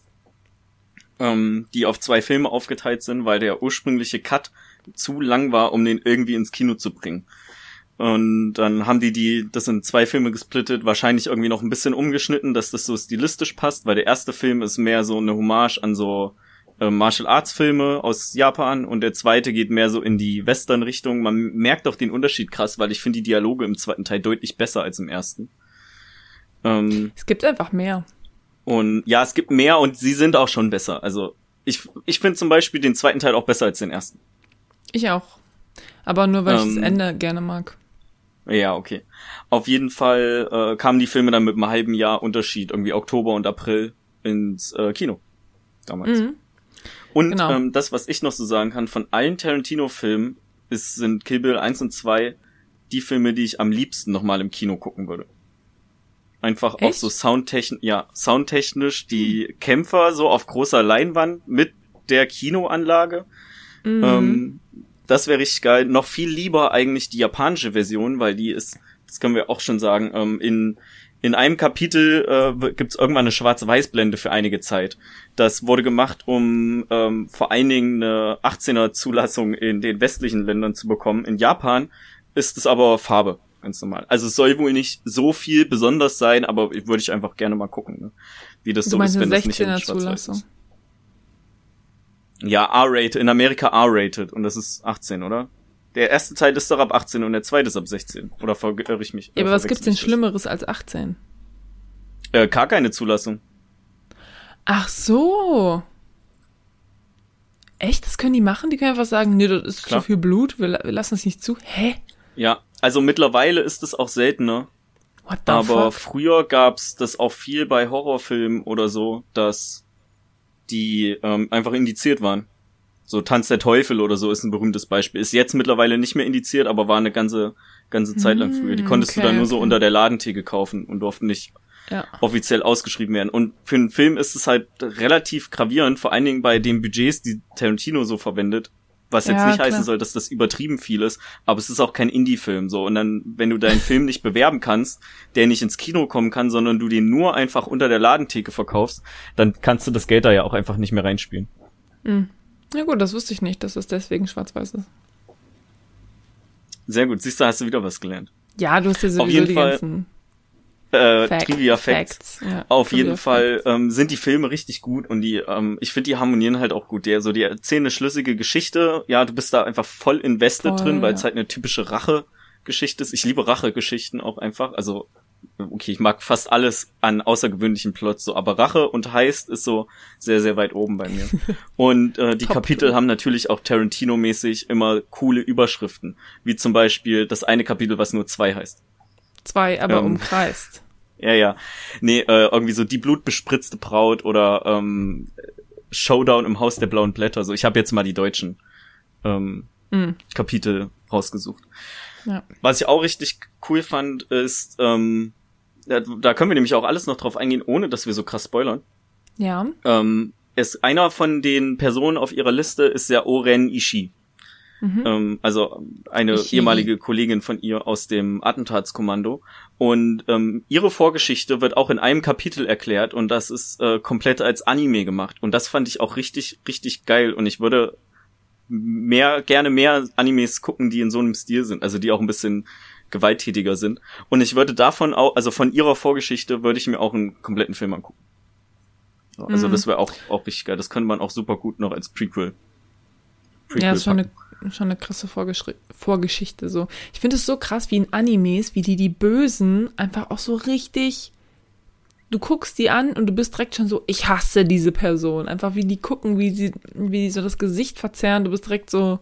ähm, die auf zwei Filme aufgeteilt sind, weil der ursprüngliche Cut zu lang war, um den irgendwie ins Kino zu bringen. Und dann haben die die das in zwei Filme gesplittet, wahrscheinlich irgendwie noch ein bisschen umgeschnitten, dass das so stilistisch passt, weil der erste Film ist mehr so eine Hommage an so äh, Martial Arts Filme aus Japan und der zweite geht mehr so in die Western Richtung. Man merkt auch den Unterschied krass, weil ich finde die Dialoge im zweiten Teil deutlich besser als im ersten. Ähm, es gibt einfach mehr. Und ja, es gibt mehr und sie sind auch schon besser. Also ich, ich finde zum Beispiel den zweiten Teil auch besser als den ersten. Ich auch. Aber nur weil ähm, ich das Ende gerne mag. Ja, okay. Auf jeden Fall äh, kamen die Filme dann mit einem halben Jahr Unterschied, irgendwie Oktober und April ins äh, Kino. Damals. Mhm. Und genau. ähm, das, was ich noch so sagen kann, von allen Tarantino-Filmen ist, sind Kill Bill 1 und 2 die Filme, die ich am liebsten nochmal im Kino gucken würde. Einfach Echt? auch so soundtechnisch, ja, soundtechnisch die hm. Kämpfer so auf großer Leinwand mit der Kinoanlage. Mhm. Ähm, das wäre richtig geil. Noch viel lieber eigentlich die japanische Version, weil die ist, das können wir auch schon sagen, ähm, in in einem Kapitel äh, gibt es irgendwann eine Schwarz-Weiß-Blende für einige Zeit. Das wurde gemacht, um ähm, vor allen Dingen eine 18er-Zulassung in den westlichen Ländern zu bekommen. In Japan ist es aber Farbe, ganz normal. Also es soll wohl nicht so viel besonders sein, aber würde ich einfach gerne mal gucken, ne? wie das du so ist, wenn das nicht in Schwarz-Weiß ist. Ja, R-rated, in Amerika R-rated und das ist 18, oder? Der erste Teil ist doch ab 18 und der zweite ist ab 16. Oder verirre ich mich? Ja, aber was gibt's denn Schlimmeres als 18? Äh, gar keine Zulassung. Ach so. Echt? Das können die machen? Die können einfach sagen, nee, das ist Klar. zu viel Blut, wir, wir lassen es nicht zu. Hä? Ja, also mittlerweile ist es auch seltener. What the aber fuck? früher gab's das auch viel bei Horrorfilmen oder so, dass die ähm, einfach indiziert waren. So Tanz der Teufel oder so ist ein berühmtes Beispiel. Ist jetzt mittlerweile nicht mehr indiziert, aber war eine ganze ganze Zeit lang früher. Die hm, konntest okay, du dann nur so unter der Ladentheke kaufen und durften nicht ja. offiziell ausgeschrieben werden. Und für einen Film ist es halt relativ gravierend, vor allen Dingen bei den Budgets, die Tarantino so verwendet. Was jetzt ja, nicht klar. heißen soll, dass das übertrieben viel ist, aber es ist auch kein Indie-Film so. Und dann, wenn du deinen Film nicht bewerben kannst, der nicht ins Kino kommen kann, sondern du den nur einfach unter der Ladentheke verkaufst, dann kannst du das Geld da ja auch einfach nicht mehr reinspielen. Mhm. Ja gut, das wusste ich nicht, dass es deswegen schwarz-weiß ist. Sehr gut. Siehst du, hast du wieder was gelernt. Ja, du hast ja sowieso Auf jeden die Fall, ganzen äh, Fact, Trivia Facts. Facts. Ja, Auf Trivia jeden Fall ähm, sind die Filme richtig gut und die, ähm, ich finde, die harmonieren halt auch gut. Der, so die erzählen eine schlüssige Geschichte. Ja, du bist da einfach voll invested voll, drin, weil es halt eine typische Rache-Geschichte ist. Ich liebe Rache-Geschichten auch einfach. Also okay, ich mag fast alles an außergewöhnlichen Plots so, aber Rache und Heist ist so sehr, sehr weit oben bei mir. [LAUGHS] Und äh, die Kapitel haben natürlich auch Tarantino-mäßig immer coole Überschriften, wie zum Beispiel das eine Kapitel, was nur zwei heißt. Zwei, aber ähm, umkreist. Ja, ja. Nee, äh, irgendwie so die blutbespritzte Braut oder ähm, Showdown im Haus der blauen Blätter. So, ich habe jetzt mal die deutschen ähm, mm. Kapitel rausgesucht. Ja. Was ich auch richtig cool fand, ist, ähm, da, da können wir nämlich auch alles noch drauf eingehen, ohne dass wir so krass spoilern. Ja. Ähm, ist einer von den Personen auf ihrer Liste ist der Oren Ishii. Mhm. Ähm, also eine Ishii. ehemalige Kollegin von ihr aus dem Attentatskommando. Und ähm, ihre Vorgeschichte wird auch in einem Kapitel erklärt und das ist äh, komplett als Anime gemacht. Und das fand ich auch richtig, richtig geil. Und ich würde mehr, gerne mehr Animes gucken, die in so einem Stil sind, also die auch ein bisschen gewalttätiger sind. Und ich würde davon auch, also von ihrer Vorgeschichte würde ich mir auch einen kompletten Film angucken. Also mhm. das wäre auch, auch richtig geil. Das könnte man auch super gut noch als Prequel. Prequel ja, ist schon eine, schon eine krasse Vorgeschichte so. Ich finde es so krass, wie in Animes, wie die die Bösen einfach auch so richtig du guckst die an und du bist direkt schon so, ich hasse diese Person. Einfach wie die gucken, wie sie, wie die so das Gesicht verzerren, du bist direkt so,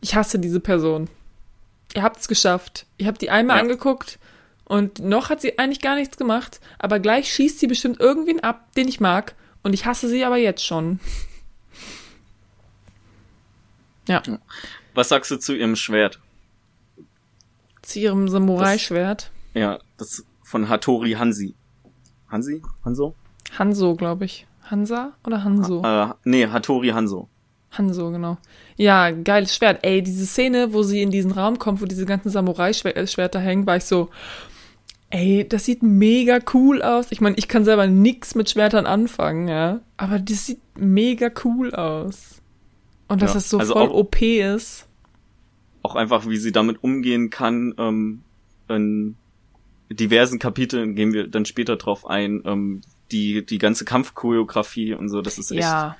ich hasse diese Person. Ihr habt es geschafft. Ihr habt die einmal ja. angeguckt und noch hat sie eigentlich gar nichts gemacht, aber gleich schießt sie bestimmt irgendwen ab, den ich mag und ich hasse sie aber jetzt schon. Ja. Was sagst du zu ihrem Schwert? Zu ihrem Samurai-Schwert? Ja, das von Hattori Hansi. Hansi? Hanso? Hanso, glaube ich. Hansa oder Hanso? Ha, äh, nee, Hattori Hanso. Hanso, genau. Ja, geiles Schwert. Ey, diese Szene, wo sie in diesen Raum kommt, wo diese ganzen Samurai-Schwerter hängen, war ich so, ey, das sieht mega cool aus. Ich meine, ich kann selber nix mit Schwertern anfangen, ja. Aber das sieht mega cool aus. Und dass ja, das so also voll OP ist. Auch auch einfach, wie sie damit umgehen kann. Ähm, in diversen Kapiteln gehen wir dann später drauf ein. Ähm, die, die ganze Kampfchoreografie und so, das ist echt, ja.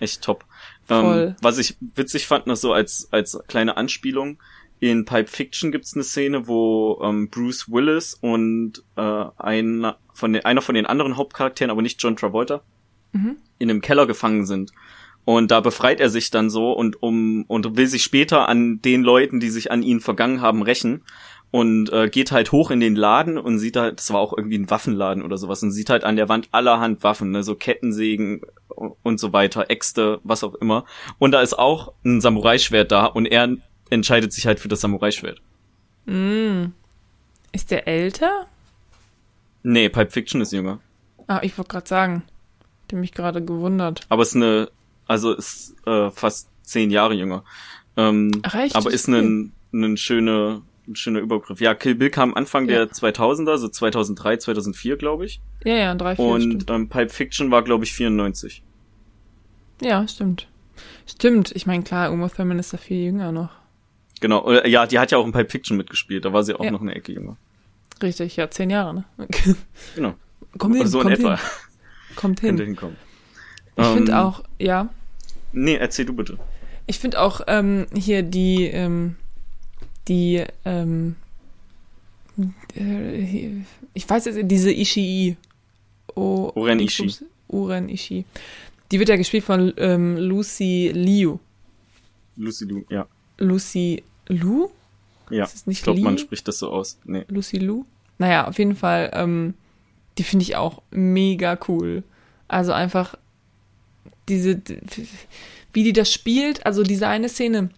echt top. Ähm, was ich witzig fand, noch so als, als kleine Anspielung, in Pipe Fiction gibt's eine Szene, wo ähm, Bruce Willis und äh, ein, von den, einer von den anderen Hauptcharakteren, aber nicht John Travolta, mhm. in einem Keller gefangen sind. Und da befreit er sich dann so und um und will sich später an den Leuten, die sich an ihn vergangen haben, rächen und äh, geht halt hoch in den Laden und sieht halt, das war auch irgendwie ein Waffenladen oder sowas und sieht halt an der Wand allerhand Waffen, ne, so Kettensägen und so weiter, Äxte, was auch immer. Und da ist auch ein Samurai-Schwert da und er entscheidet sich halt für das Samurai-Schwert. Mm. Ist der älter? Nee, Pipe Fiction ist jünger. Ah, ich wollte gerade sagen. Der mich gerade gewundert. Aber ist eine, also ist äh, fast zehn Jahre jünger. Ähm, Ach, echt? Aber ist ein, ein schöner, ein schöner Übergriff. Ja, Kill Bill kam Anfang ja. der 2000er, so 2003, 2004, glaube ich. Ja, ja, drei, vier, Und ähm, Pipe Fiction war, glaube ich, 94. Ja, stimmt. Stimmt. Ich meine, klar, Uma Thurman ist da viel jünger noch. Genau, ja, die hat ja auch in Pipe Fiction mitgespielt, da war sie auch ja. noch eine Ecke jünger. Richtig, ja, zehn Jahre, ne? genau. [LAUGHS] Kommt hin, so kommt in etwa. hin. Kommt hin. Könnte hinkommen. Ich ähm, finde auch, ja. Nee, erzähl du bitte. Ich finde auch ähm, hier die, ähm, die, ähm, äh, ich weiß jetzt, diese Ishii. O Uren Ishii. Uren Ishii. Die wird ja gespielt von ähm, Lucy Liu. Lucy Liu, ja. Lucy Lu? Ja, ich glaube, man spricht das so aus. Nee. Lucy Lu? Naja, auf jeden Fall, ähm, die finde ich auch mega cool. Also einfach diese, wie die das spielt, also diese eine Szene,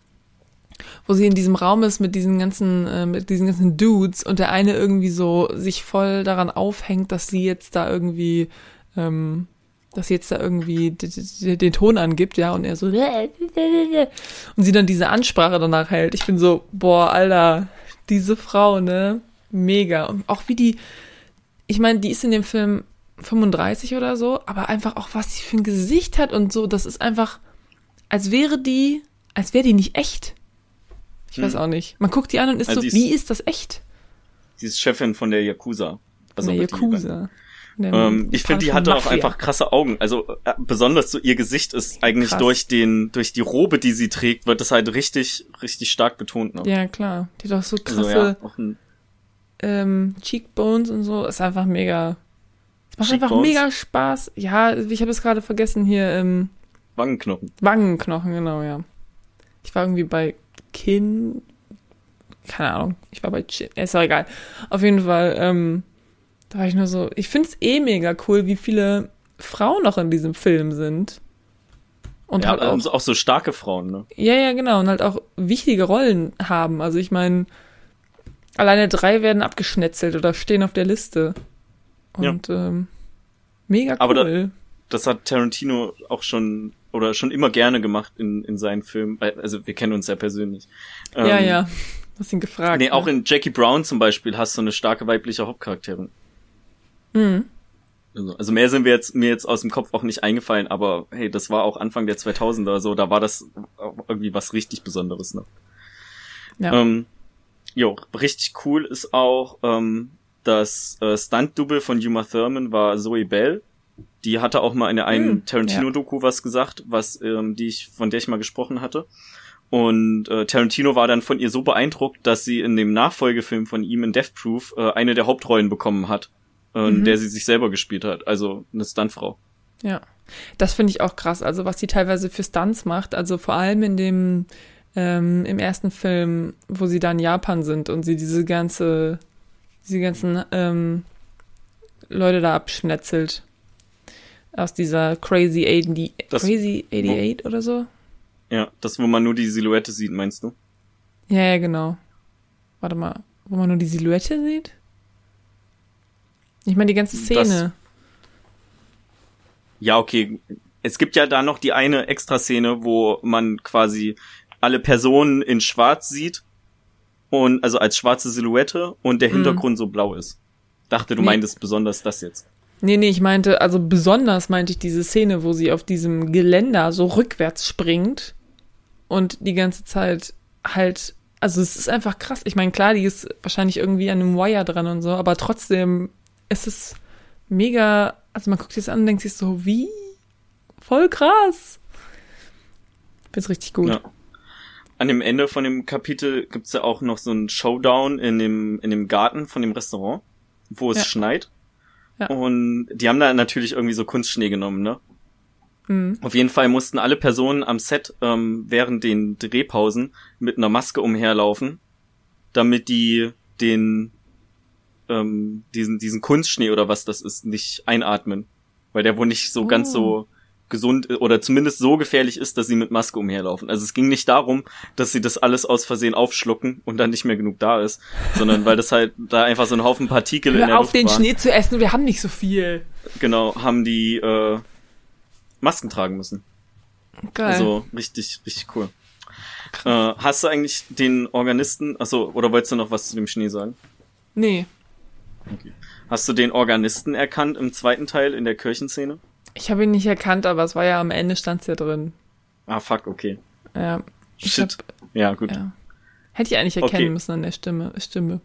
wo sie in diesem Raum ist mit diesen ganzen, äh, mit diesen ganzen Dudes und der eine irgendwie so sich voll daran aufhängt, dass sie jetzt da irgendwie ähm, dass sie jetzt da irgendwie den Ton angibt, ja, und er so und sie dann diese Ansprache danach hält. Ich bin so, boah, Alter, diese Frau, ne, mega. Und auch wie die, ich meine, die ist in dem Film 35 oder so, aber einfach auch, was sie für ein Gesicht hat und so, das ist einfach, als wäre die, als wäre die nicht echt. Ich hm. weiß auch nicht. Man guckt die an und ist also so, ist, wie ist das echt? Sie ist Chefin von der Yakuza. Also der Yakuza. Ähm, ich finde, die hatte Mafia. auch einfach krasse Augen. Also äh, besonders so ihr Gesicht ist eigentlich Krass. durch den durch die Robe, die sie trägt, wird das halt richtig richtig stark betont. Ne? Ja klar, die hat auch so krasse also, ja, ähm, Cheekbones und so. Ist einfach mega. Es macht einfach mega Spaß. Ja, ich habe es gerade vergessen hier. Ähm, Wangenknochen. Wangenknochen, genau ja. Ich war irgendwie bei Kinn. Keine Ahnung. Ich war bei Chin. Ist auch egal. Auf jeden Fall. Ähm, da war ich nur so, ich finde es eh mega cool, wie viele Frauen noch in diesem Film sind. Und ja, halt auch, auch so starke Frauen, ne? Ja, ja, genau. Und halt auch wichtige Rollen haben. Also ich meine, alleine drei werden abgeschnetzelt oder stehen auf der Liste. Und ja. ähm, mega cool. Aber da, das hat Tarantino auch schon oder schon immer gerne gemacht in, in seinen Filmen. Also wir kennen uns ja persönlich. Ja, ähm, ja. Hast ihn gefragt. Nee, ne? auch in Jackie Brown zum Beispiel hast du eine starke weibliche Hauptcharakterin. Mhm. Also, also mehr sind wir jetzt, mir jetzt aus dem Kopf auch nicht eingefallen, aber hey, das war auch Anfang der 2000er, so, da war das irgendwie was richtig Besonderes, ne? Ja. Ähm, jo, richtig cool ist auch, ähm, das äh, Stunt-Double von Uma Thurman war Zoe Bell. Die hatte auch mal in der einen hm, Tarantino-Doku ja. was gesagt, was, ähm, die ich, von der ich mal gesprochen hatte. Und äh, Tarantino war dann von ihr so beeindruckt, dass sie in dem Nachfolgefilm von ihm in Death Proof äh, eine der Hauptrollen bekommen hat äh, mhm. der sie sich selber gespielt hat. Also eine Stuntfrau. Ja, das finde ich auch krass. Also was sie teilweise für Stunts macht. Also vor allem in dem ähm, im ersten Film, wo sie da in Japan sind und sie diese ganze, diese ganzen ähm, Leute da abschnetzelt. Aus dieser Crazy 80, das, Crazy 88 wo, oder so. Ja, das, wo man nur die Silhouette sieht, meinst du? Ja, ja, genau. Warte mal, wo man nur die Silhouette sieht? Ich meine, die ganze Szene. Das, ja, okay. Es gibt ja da noch die eine Extra-Szene, wo man quasi alle Personen in schwarz sieht und also als schwarze Silhouette und der mhm. Hintergrund mm. so blau ist. Dachte, du nee. meintest besonders das jetzt. Nee, nee, ich meinte, also besonders meinte ich diese Szene, wo sie auf diesem Geländer so rückwärts springt und die ganze Zeit halt also es ist einfach krass. Ich meine, klar, die ist wahrscheinlich irgendwie an einem Wire dran und so, aber trotzdem ist es mega, also man guckt sich das an und denkt sich so, wie? Voll krass. Find's richtig gut. Ja. An dem Ende von dem Kapitel gibt's ja auch noch so einen Showdown in dem, in dem Garten von dem Restaurant, wo es ja. schneit. Ja. Und die haben da natürlich irgendwie so Kunstschnee genommen, ne? Mhm. Auf jeden Fall mussten alle Personen am Set ähm, während den Drehpausen mit einer Maske umherlaufen, damit die den ähm, diesen diesen Kunstschnee oder was das ist nicht einatmen, weil der wohl nicht so oh. ganz so gesund oder zumindest so gefährlich ist, dass sie mit Maske umherlaufen. Also es ging nicht darum, dass sie das alles aus Versehen aufschlucken und dann nicht mehr genug da ist, sondern weil das halt da einfach so ein Haufen Partikel Hör in der auf, Luft den war. Schnee zu essen, wir haben nicht so viel. Genau, haben die äh, Masken tragen müssen. Geil. Also richtig, richtig cool. Äh, hast du eigentlich den Organisten, achso, oder wolltest du noch was zu dem Schnee sagen? Nee. Okay. Hast du den Organisten erkannt im zweiten Teil in der Kirchenszene? Ich habe ihn nicht erkannt, aber es war ja am Ende stand's ja drin. Ah, fuck, okay. Ja. Shit. Hab, ja, gut. Ja. Hätte ich eigentlich erkennen okay. müssen an der Stimme, Stimme.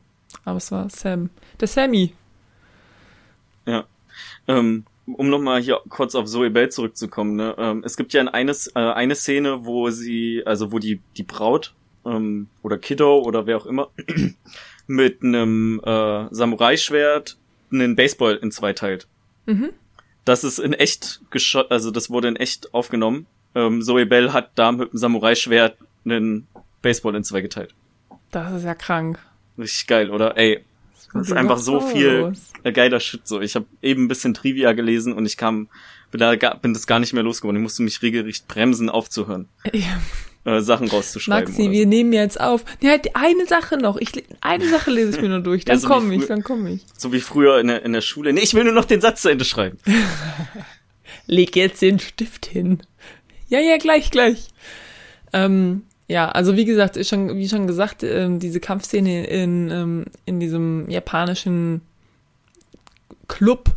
Aber es war Sam. Der Sammy. Ja. Ähm, um nochmal hier kurz auf Zoe Bell zurückzukommen, ne? Ähm, es gibt ja eines, äh, eine Szene, wo sie, also wo die, die Braut ähm, oder Kiddo oder wer auch immer [CLEARS THROAT] mit einem äh, Samurai-Schwert einen Baseball in zwei teilt. Mhm. Das ist in echt geschott, also das wurde in echt aufgenommen. Ähm, Zoe Bell hat da mit dem Samurai-Schwert einen Baseball in zwei geteilt. Das ist ja krank. Richtig geil, oder? Ey, das ist einfach so viel geiler Shit so. Ich habe eben ein bisschen Trivia gelesen und ich kam, bin, da, bin das gar nicht mehr losgeworden. Ich musste mich regelrecht bremsen, aufzuhören. Ja. Äh, Sachen rauszuschreiben. Maxi, wir nehmen jetzt auf. Ja, eine Sache noch. Ich, eine Sache lese ich mir nur durch. Dann ja, so komme ich, dann komme ich. So wie früher in der, in der Schule. Nee, ich will nur noch den Satz zu Ende schreiben. [LAUGHS] Leg jetzt den Stift hin. Ja, ja, gleich, gleich. Ähm, ja, also wie gesagt, ist schon, wie schon gesagt, ähm, diese Kampfszene in, ähm, in diesem japanischen Club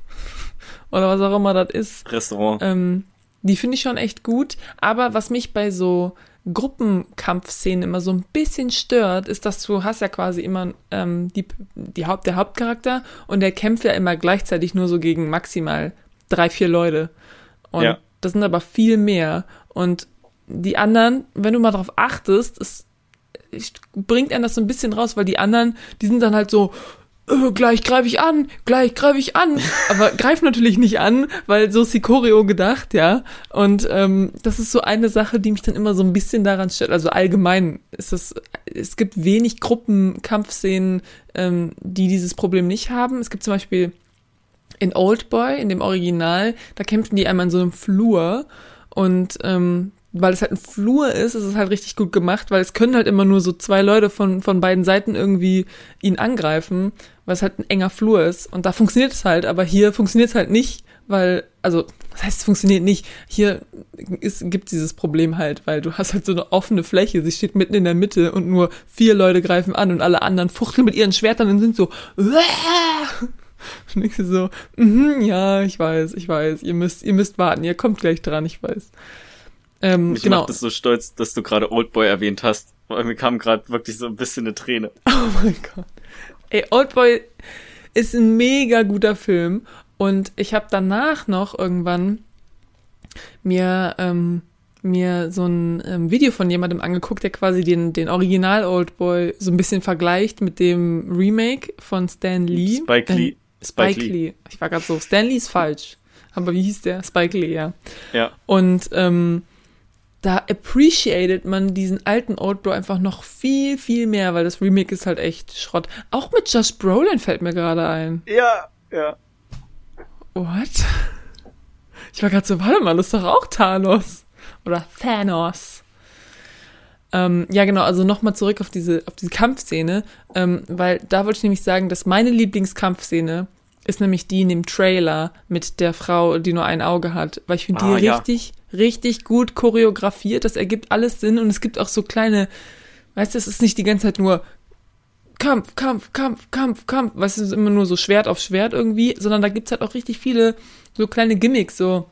[LAUGHS] oder was auch immer das ist. Restaurant. Ähm, die finde ich schon echt gut. Aber was mich bei so Gruppenkampfszenen immer so ein bisschen stört, ist, dass du hast ja quasi immer ähm, die, die Haupt, der Hauptcharakter und der kämpft ja immer gleichzeitig nur so gegen maximal drei, vier Leute. Und ja. das sind aber viel mehr. Und die anderen, wenn du mal drauf achtest, es, es bringt einen das so ein bisschen raus, weil die anderen, die sind dann halt so, äh, gleich greife ich an, gleich greife ich an, aber greifen natürlich nicht an, weil so ist die Choreo gedacht, ja. Und ähm, das ist so eine Sache, die mich dann immer so ein bisschen daran stört. Also allgemein ist es, es gibt wenig Gruppenkampfszenen, ähm, die dieses Problem nicht haben. Es gibt zum Beispiel in Old Boy, in dem Original, da kämpfen die einmal in so einem Flur und ähm, weil es halt ein Flur ist, ist es halt richtig gut gemacht, weil es können halt immer nur so zwei Leute von, von beiden Seiten irgendwie ihn angreifen, weil es halt ein enger Flur ist. Und da funktioniert es halt, aber hier funktioniert es halt nicht, weil, also, was heißt, es funktioniert nicht? Hier ist, gibt dieses Problem halt, weil du hast halt so eine offene Fläche, sie steht mitten in der Mitte und nur vier Leute greifen an und alle anderen fuchteln mit ihren Schwertern und sind so, [LAUGHS] und ich so, mm, ja, ich weiß, ich weiß, ihr müsst, ihr müsst warten, ihr kommt gleich dran, ich weiß. Ähm, Mich genau. macht es so stolz, dass du gerade Oldboy erwähnt hast, weil mir kam gerade wirklich so ein bisschen eine Träne. [LAUGHS] Oh mein Gott. Ey, Oldboy ist ein mega guter Film und ich habe danach noch irgendwann mir ähm, mir so ein ähm, Video von jemandem angeguckt, der quasi den den Original Oldboy so ein bisschen vergleicht mit dem Remake von Stan Lee. Spike Lee. Ähm, Spike, Spike Lee. Lee. Ich war gerade so, Stan Lee ist falsch. Aber wie hieß der? Spike Lee, ja. Ja. Und ähm, da appreciated man diesen alten Outdoor einfach noch viel, viel mehr, weil das Remake ist halt echt Schrott. Auch mit Josh Brolin fällt mir gerade ein. Ja, ja. What? Ich war gerade so, warte mal, das ist doch auch Thanos. Oder Thanos. Ähm, ja, genau, also nochmal zurück auf diese, auf diese Kampfszene, ähm, weil da wollte ich nämlich sagen, dass meine Lieblingskampfszene ist nämlich die in dem Trailer mit der Frau, die nur ein Auge hat, weil ich finde ah, die ja. richtig, richtig gut choreografiert. Das ergibt alles Sinn. Und es gibt auch so kleine, weißt du, es ist nicht die ganze Zeit nur Kampf, Kampf, Kampf, Kampf, Kampf, weißt du, es ist immer nur so Schwert auf Schwert irgendwie, sondern da gibt's halt auch richtig viele so kleine Gimmicks, so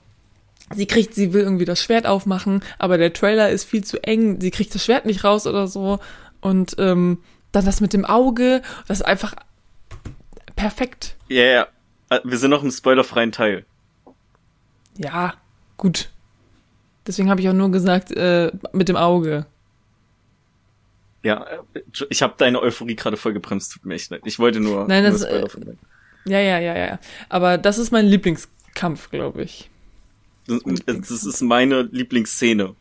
sie kriegt, sie will irgendwie das Schwert aufmachen, aber der Trailer ist viel zu eng, sie kriegt das Schwert nicht raus oder so. Und ähm, dann das mit dem Auge, das ist einfach perfekt. Ja, yeah, ja. Wir sind noch im spoilerfreien Teil. Ja, gut. Deswegen habe ich auch nur gesagt, äh, mit dem Auge. Ja, ich habe deine Euphorie gerade voll gebremst, tut mir echt leid. Ich wollte nur, Nein, das, nur äh, Ja, ja, ja, ja. Aber das ist mein Lieblingskampf, glaube ich. Das, das, ist meine Lieblingsszene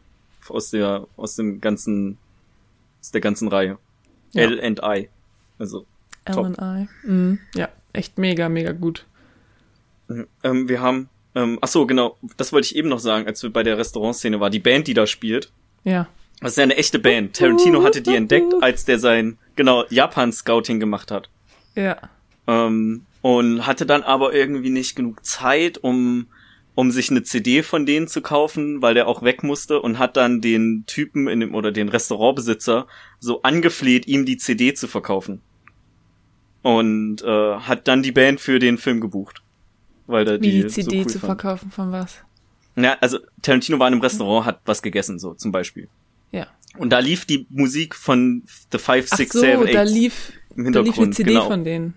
aus der, aus dem ganzen, aus der ganzen Reihe. Ja. L and I. Also. L top. and I. Mhm. Ja, echt mega, mega gut. Mhm. Ähm, wir haben, ähm, ach so, genau, das wollte ich eben noch sagen, als wir bei der Restaurantszene war, die Band, die da spielt. Ja. Das ist ja eine echte Band. Tarantino hatte die entdeckt, als der sein, genau, Japan-Scouting gemacht hat. Ja. Ähm, und hatte dann aber irgendwie nicht genug Zeit, um, um sich eine CD von denen zu kaufen, weil der auch weg musste und hat dann den Typen in dem, oder den Restaurantbesitzer so angefleht, ihm die CD zu verkaufen. Und äh, hat dann die Band für den Film gebucht. Weil da Wie die, die CD so cool zu fand. verkaufen von was? Ja, also Tarantino war in einem Restaurant, hat was gegessen, so zum Beispiel. Ja. Und da lief die Musik von The Five, Six, so, Seven, Eight da lief, im Hintergrund. Da lief eine CD genau. von denen.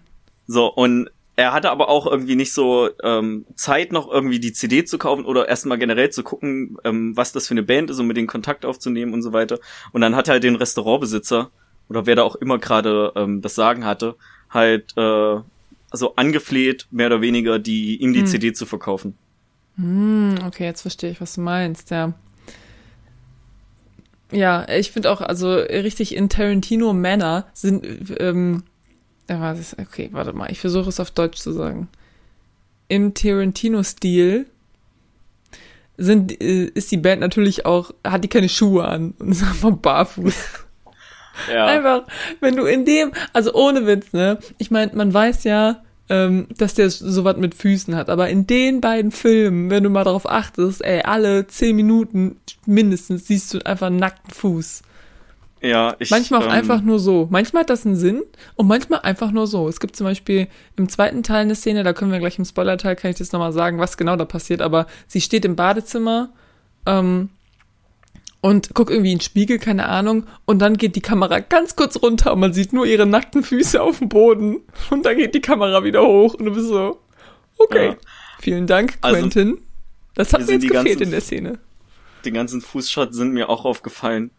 So, und er hatte aber auch irgendwie nicht so ähm, Zeit, noch irgendwie die CD zu kaufen oder erstmal generell zu gucken, ähm, was das für eine Band ist, um mit den Kontakt aufzunehmen und so weiter. Und dann hat er halt den Restaurantbesitzer oder wer da auch immer gerade ähm, das Sagen hatte, halt äh, so angefleht, mehr oder weniger, die ihm die hm. CD zu verkaufen. Hm, okay, jetzt verstehe ich, was du meinst, ja. Ja, ich finde auch, also richtig in Tarantino-Manner sind, ähm, okay, warte mal, ich versuche es auf Deutsch zu sagen. Im Tarantino-Stil sind, äh, ist die Band natürlich auch, hat die keine Schuhe an und ist [LAUGHS] einfach barfuß. Ja. Einfach, wenn du in dem, also ohne Witz, ne? Ich meine, man weiß ja, ähm, dass der sowas mit Füßen hat. Aber in den beiden Filmen, wenn du mal darauf achtest, ey, alle zehn Minuten mindestens siehst du einfach einen nackten Fuß. Ja, ich. Manchmal auch ähm, einfach nur so. Manchmal hat das einen Sinn und manchmal einfach nur so. Es gibt zum Beispiel im zweiten Teil eine Szene, da können wir gleich im Spoiler-Teil, kann ich das nochmal sagen, was genau da passiert, aber sie steht im Badezimmer, ähm, und guck irgendwie in den Spiegel, keine Ahnung, und dann geht die Kamera ganz kurz runter und man sieht nur ihre nackten Füße auf dem Boden und dann geht die Kamera wieder hoch und du bist so, okay, ja. vielen Dank, also, Quentin. Also, das hat mir jetzt gefehlt ganzen, in der Szene. Die ganzen Fußshots sind mir auch aufgefallen.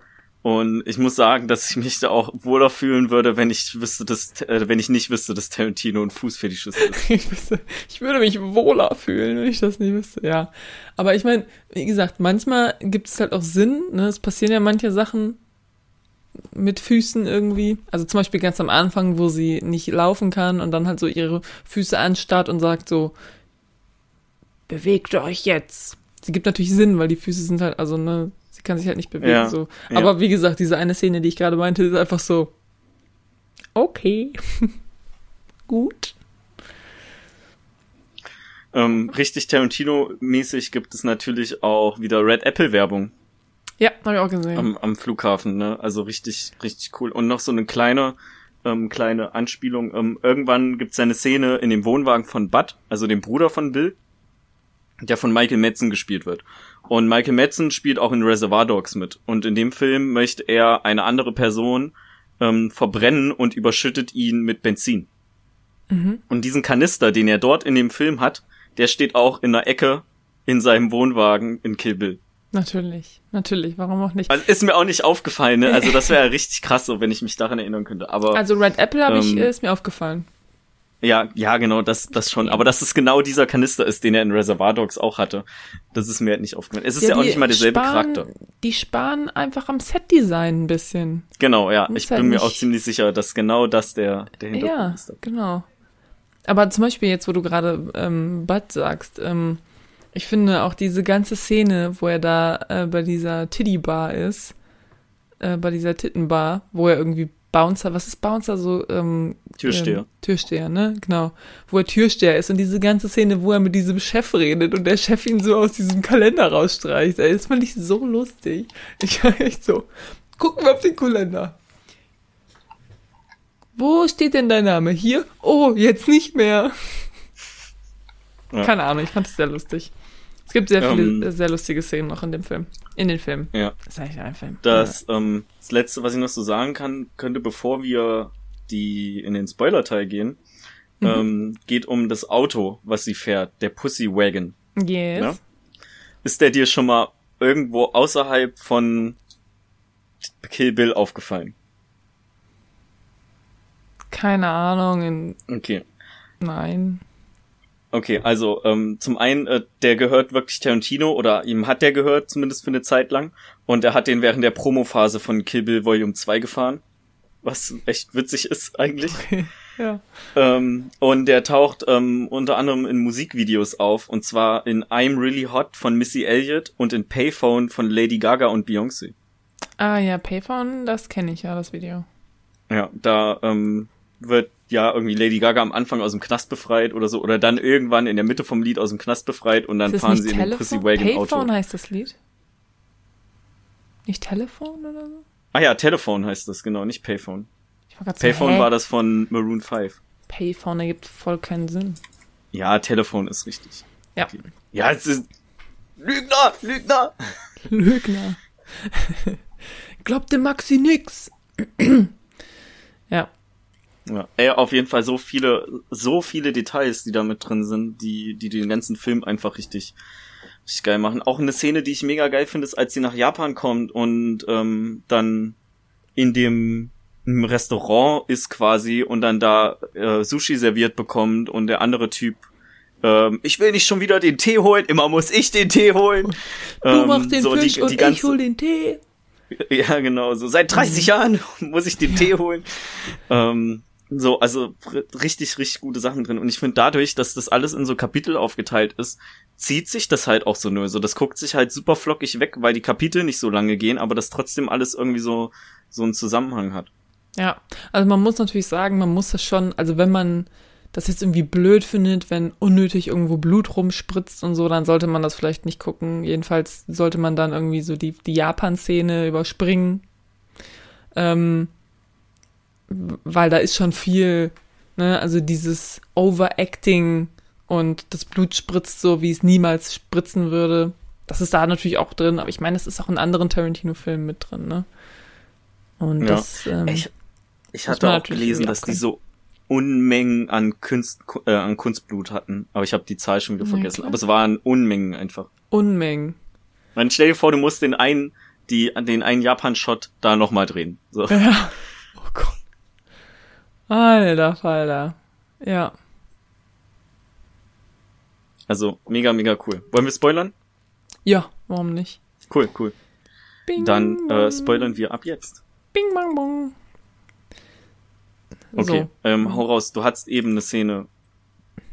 Und ich muss sagen, dass ich mich da auch wohler fühlen würde, wenn ich wüsste, dass, äh, wenn ich nicht wüsste, dass Tarantino ein Fußfetischist ist. [LAUGHS] ich, wüsste, ich würde mich wohler fühlen, wenn ich das nicht wüsste, ja. Aber ich meine, wie gesagt, manchmal gibt es halt auch Sinn, ne? Es passieren ja manche Sachen mit Füßen irgendwie. Also zum Beispiel ganz am Anfang, wo sie nicht laufen kann und dann halt so ihre Füße anstarrt und sagt so, bewegt euch jetzt. Sie gibt natürlich Sinn, weil die Füße sind halt, also ne, kann sich halt nicht bewegen. Ja, so. Aber ja. wie gesagt, diese eine Szene, die ich gerade meinte, ist einfach so. Okay. [LAUGHS] Gut. Ähm, richtig Tarantino-mäßig gibt es natürlich auch wieder Red Apple-Werbung. Ja, habe ich auch gesehen. Am, am Flughafen, ne? Also richtig, richtig cool. Und noch so eine kleine, ähm, kleine Anspielung. Ähm, irgendwann gibt es eine Szene in dem Wohnwagen von Bud, also dem Bruder von Bill, der von Michael Madsen gespielt wird. Und Michael Madsen spielt auch in Reservoir Dogs mit. Und in dem Film möchte er eine andere Person ähm, verbrennen und überschüttet ihn mit Benzin. Mhm. Und diesen Kanister, den er dort in dem Film hat, der steht auch in der Ecke in seinem Wohnwagen in Kill Bill. Natürlich, natürlich, warum auch nicht? Also ist mir auch nicht aufgefallen, ne? Also das wäre richtig krass, so wenn ich mich daran erinnern könnte. Aber also Red Apple habe ähm, ich ist mir aufgefallen. Ja, ja, genau, das, das schon. Aber dass es genau dieser Kanister ist, den er in Reservoir Dogs auch hatte, das ist mir halt nicht aufgefallen. Es ist ja, ja auch nicht mal derselbe sparen, Charakter. Die sparen einfach am Setdesign ein bisschen. Genau, ja. Ich halt bin mir auch ziemlich sicher, dass genau das der, der Hintergrund ja, ist. Ja, genau. Aber zum Beispiel jetzt, wo du gerade ähm, Bud sagst, ähm, ich finde auch diese ganze Szene, wo er da äh, bei dieser Tiddy Bar ist, äh, bei dieser Tittenbar, wo er irgendwie Bouncer, was ist Bouncer so? Ähm, Türsteher. Ähm, Türsteher, ne? Genau. Wo er Türsteher ist und diese ganze Szene, wo er mit diesem Chef redet und der Chef ihn so aus diesem Kalender rausstreicht. Ey, das fand ich so lustig. Ich war echt so, gucken wir auf den Kalender. Wo steht denn dein Name? Hier? Oh, jetzt nicht mehr. Ja. Keine Ahnung, ich fand es sehr lustig. Gibt sehr viele ähm, sehr lustige Szenen noch in dem Film. In den Filmen. Ja. Das ist eigentlich ein Film. Das, ja. ähm, das letzte, was ich noch so sagen kann, könnte, bevor wir die in den Spoiler-Teil gehen, mhm. ähm, geht um das Auto, was sie fährt, der Pussy Wagon. Yes. Ja? Ist der dir schon mal irgendwo außerhalb von Kill Bill aufgefallen? Keine Ahnung. okay. Nein. Okay, also ähm, zum einen, äh, der gehört wirklich Tarantino oder ihm hat der gehört, zumindest für eine Zeit lang. Und er hat den während der Promophase von Kill Bill Volume 2 gefahren. Was echt witzig ist eigentlich. Okay, [LAUGHS] ja. Ähm, und der taucht ähm, unter anderem in Musikvideos auf. Und zwar in I'm Really Hot von Missy Elliott und in Payphone von Lady Gaga und Beyoncé. Ah ja, Payphone, das kenne ich ja, das Video. Ja, da ähm, wird ja irgendwie Lady Gaga am Anfang aus dem Knast befreit oder so oder dann irgendwann in der Mitte vom Lied aus dem Knast befreit und dann fahren sie in den Pussy Wagon Auto. Payphone heißt das Lied? Nicht Telefon oder so? Ah ja, Telefon heißt das, genau, nicht Payphone. Payphone so, war das von Maroon 5. Payphone ergibt voll keinen Sinn. Ja, Telefon ist richtig. Ja. Okay. Ja, es ist Lügner, Lügner. [LAUGHS] Lügner. [LAUGHS] Glaubt dem Maxi nix. [CLEARS THROAT] ja. Ja, ey, auf jeden Fall so viele, so viele Details, die da mit drin sind, die, die den ganzen Film einfach richtig, richtig geil machen. Auch eine Szene, die ich mega geil finde, ist, als sie nach Japan kommt und ähm, dann in dem Restaurant ist quasi und dann da äh, Sushi serviert bekommt und der andere Typ ähm, ich will nicht schon wieder den Tee holen, immer muss ich den Tee holen. Du ähm, machst den so Fisch die, die und ganze, ich hol den Tee. Ja, genau, so seit 30 mhm. Jahren [LAUGHS] muss ich den. Tee holen. Ähm, so, also richtig, richtig gute Sachen drin. Und ich finde dadurch, dass das alles in so Kapitel aufgeteilt ist, zieht sich das halt auch so nö. So, das guckt sich halt super flockig weg, weil die Kapitel nicht so lange gehen, aber das trotzdem alles irgendwie so, so einen Zusammenhang hat. Ja, also man muss natürlich sagen, man muss das schon, also wenn man das jetzt irgendwie blöd findet, wenn unnötig irgendwo Blut rumspritzt und so, dann sollte man das vielleicht nicht gucken. Jedenfalls sollte man dann irgendwie so die, die Japan-Szene überspringen. Ähm, weil da ist schon viel, ne, also dieses Overacting und das Blut spritzt so, wie es niemals spritzen würde. Das ist da natürlich auch drin, aber ich meine, es ist auch in anderen Tarantino-Filmen mit drin, ne? Und ja. das. Ähm, ich, ich hatte auch gelesen, dass die so Unmengen an, Kunst, äh, an Kunstblut hatten, aber ich habe die Zahl schon wieder vergessen. Ja, aber es waren Unmengen einfach. Unmengen. Man stell dir vor, du musst den einen, die, den einen Japan-Shot da nochmal drehen. So. Ja. [LAUGHS] Alter Falter. Ja. Also, mega, mega cool. Wollen wir spoilern? Ja, warum nicht? Cool, cool. Bing, Dann äh, spoilern wir ab jetzt. Bing, bang, bang. Okay, so. ähm, hau raus. Du hattest eben eine Szene,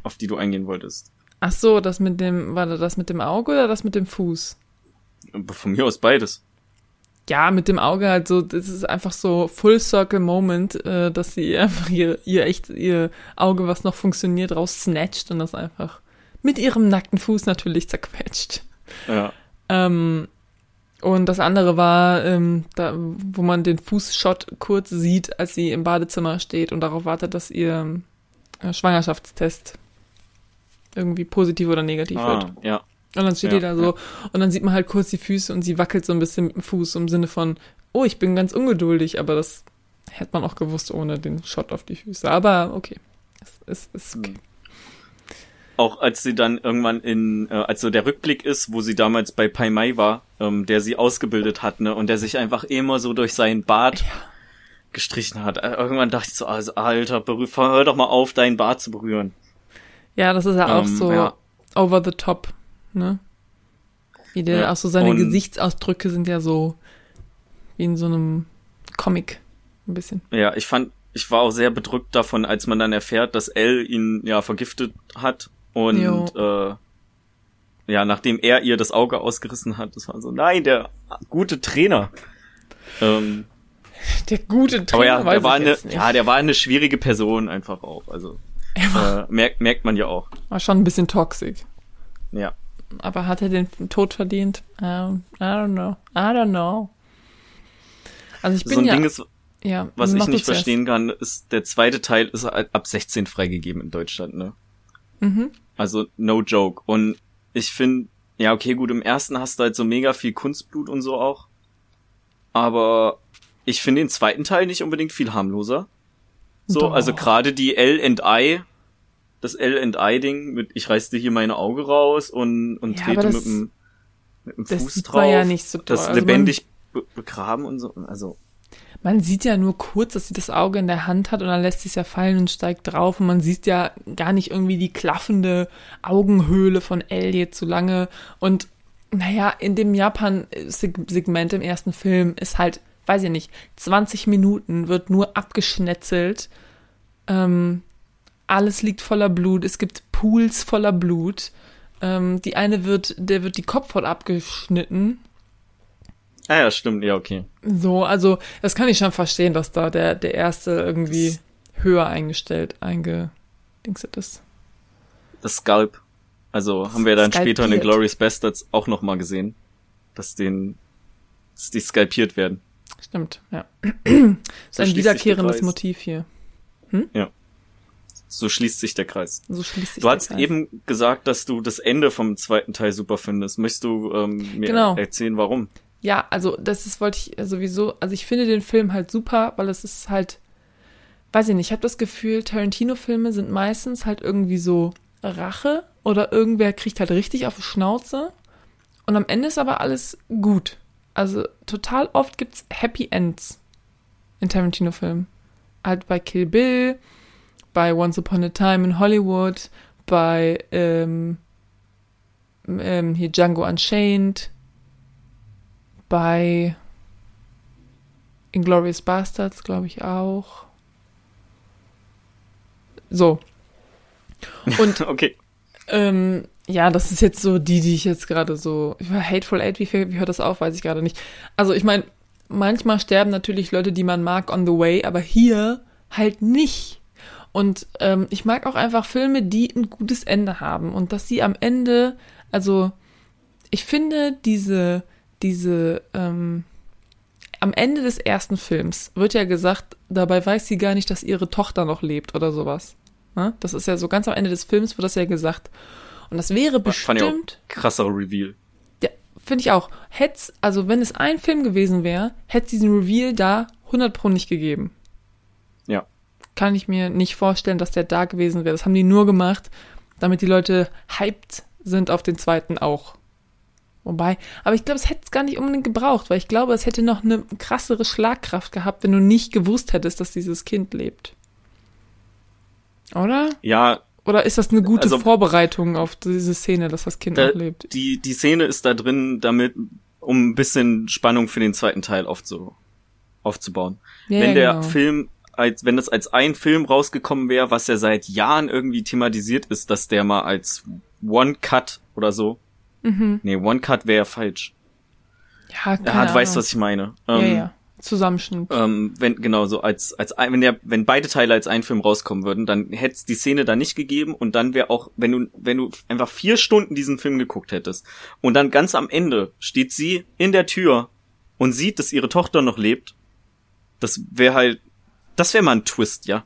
auf die du eingehen wolltest. Ach so, das mit dem, war das mit dem Auge oder das mit dem Fuß? Von mir aus beides ja, mit dem Auge halt so, das ist einfach so Full Circle Moment, äh, dass sie einfach ihr, ihr echt, ihr Auge, was noch funktioniert, raus snatcht und das einfach mit ihrem nackten Fuß natürlich zerquetscht. Ja. Ähm, und das andere war, ähm, da, wo man den Fußshot kurz sieht, als sie im Badezimmer steht und darauf wartet, dass ihr äh, Schwangerschaftstest irgendwie positiv oder negativ ah, wird. Ja. Und dann steht ja, die da so ja. und dann sieht man halt kurz die Füße und sie wackelt so ein bisschen mit dem Fuß im Sinne von, oh, ich bin ganz ungeduldig, aber das hätte man auch gewusst ohne den Shot auf die Füße. Aber okay, es, es ist okay. Auch als sie dann irgendwann in, äh, also der Rückblick ist, wo sie damals bei Pai Mai war, ähm, der sie ausgebildet hat, ne, und der sich einfach immer so durch seinen Bart ja. gestrichen hat. Äh, irgendwann dachte ich so, also Alter, berühr, hör doch mal auf, deinen Bart zu berühren. Ja, das ist ja auch ähm, so ja. over the top ne? Wie der, ja, auch so seine und Gesichtsausdrücke sind ja so wie in so einem Comic ein bisschen. Ja, ich fand, ich war auch sehr bedrückt davon, als man dann erfährt, dass Elle ihn ja vergiftet hat und äh, ja, nachdem er ihr das Auge ausgerissen hat, das war so, nein, der gute Trainer. Ähm, der gute Trainer. Aber ja, der war eine, ja, der war eine schwierige Person einfach auch. Also äh, merkt, merkt man ja auch. War schon ein bisschen toxisch. Ja aber hat er den Tod verdient? Um, I don't know. I don't know. Also ich bin so ein ja, Ding ist, ja, was ich nicht verstehen kann, ist, der zweite Teil ist ab 16 freigegeben in Deutschland, ne? Mhm. Also no joke. Und ich finde, ja, okay, gut, im ersten hast du halt so mega viel Kunstblut und so auch. Aber ich finde den zweiten Teil nicht unbedingt viel harmloser. So, Doch. also gerade die L&I, das L&I-Ding mit ich reiß dir hier meine Auge raus und, und ja, trete mit dem, mit dem Fuß drauf. Ja nicht so das also lebendig be begraben und so. Also man sieht ja nur kurz, dass sie das Auge in der Hand hat und dann lässt sie es ja fallen und steigt drauf und man sieht ja gar nicht irgendwie die klaffende Augenhöhle von Ellie zu lange und naja, in dem Japan-Segment im ersten Film ist halt, weiß ich nicht, 20 Minuten wird nur abgeschnetzelt. Ähm, alles liegt voller Blut. Es gibt Pools voller Blut. Ähm, die eine wird, der wird die Kopfhaut abgeschnitten Ah ja, stimmt, ja, okay. So, also das kann ich schon verstehen, dass da der, der erste irgendwie das, höher eingestellt, eingedingset ist. Das Scalp. Also haben wir dann später in den Glorious Bastards auch nochmal gesehen, dass den, dass die skalpiert werden. Stimmt, ja. [CLEARS THROAT] so ein wiederkehrendes Motiv hier. Hm? Ja. So schließt sich der Kreis. So schließt sich du hast eben gesagt, dass du das Ende vom zweiten Teil super findest. Möchtest du ähm, mir genau. erzählen, warum? Ja, also das ist, wollte ich sowieso, also ich finde den Film halt super, weil es ist halt, weiß ich nicht, ich habe das Gefühl, Tarantino-Filme sind meistens halt irgendwie so Rache oder irgendwer kriegt halt richtig auf die Schnauze und am Ende ist aber alles gut. Also total oft gibt's Happy Ends in Tarantino-Filmen. Halt bei Kill Bill, bei Once Upon a Time in Hollywood, bei ähm, ähm, hier Django Unchained, bei Inglorious Bastards, glaube ich, auch. So. Und [LAUGHS] okay. Ähm, ja, das ist jetzt so die, die ich jetzt gerade so. Hateful Eight, wie, wie hört das auf, weiß ich gerade nicht. Also ich meine, manchmal sterben natürlich Leute, die man mag, on the way, aber hier halt nicht. Und ähm, ich mag auch einfach Filme, die ein gutes Ende haben und dass sie am Ende, also ich finde diese diese, ähm, am Ende des ersten Films wird ja gesagt, dabei weiß sie gar nicht, dass ihre Tochter noch lebt oder sowas. Ne? Das ist ja so ganz am Ende des Films wird das ja gesagt. Und das wäre bestimmt. Fand krasser Reveal. Ja, finde ich auch. Hätte also wenn es ein Film gewesen wäre, hätte es diesen Reveal da 100 pro nicht gegeben. Kann ich mir nicht vorstellen, dass der da gewesen wäre. Das haben die nur gemacht, damit die Leute hyped sind auf den zweiten auch. Wobei, aber ich glaube, es hätte es gar nicht unbedingt gebraucht, weil ich glaube, es hätte noch eine krassere Schlagkraft gehabt, wenn du nicht gewusst hättest, dass dieses Kind lebt. Oder? Ja. Oder ist das eine gute also, Vorbereitung auf diese Szene, dass das Kind da, lebt? Die, die Szene ist da drin, damit, um ein bisschen Spannung für den zweiten Teil aufzu, aufzubauen. Ja, wenn ja, der genau. Film als wenn das als ein Film rausgekommen wäre, was ja seit Jahren irgendwie thematisiert ist, dass der mal als One Cut oder so Mhm. Nee, One Cut wäre falsch. Ja, keine ja, du weißt, was ich meine. Ähm, ja, ja. Zusammenschnitt. Ähm, wenn, genau, so als, als wenn der, wenn beide Teile als ein Film rauskommen würden, dann hätte es die Szene da nicht gegeben und dann wäre auch, wenn du, wenn du einfach vier Stunden diesen Film geguckt hättest und dann ganz am Ende steht sie in der Tür und sieht, dass ihre Tochter noch lebt, das wäre halt, das wäre mal ein Twist, ja.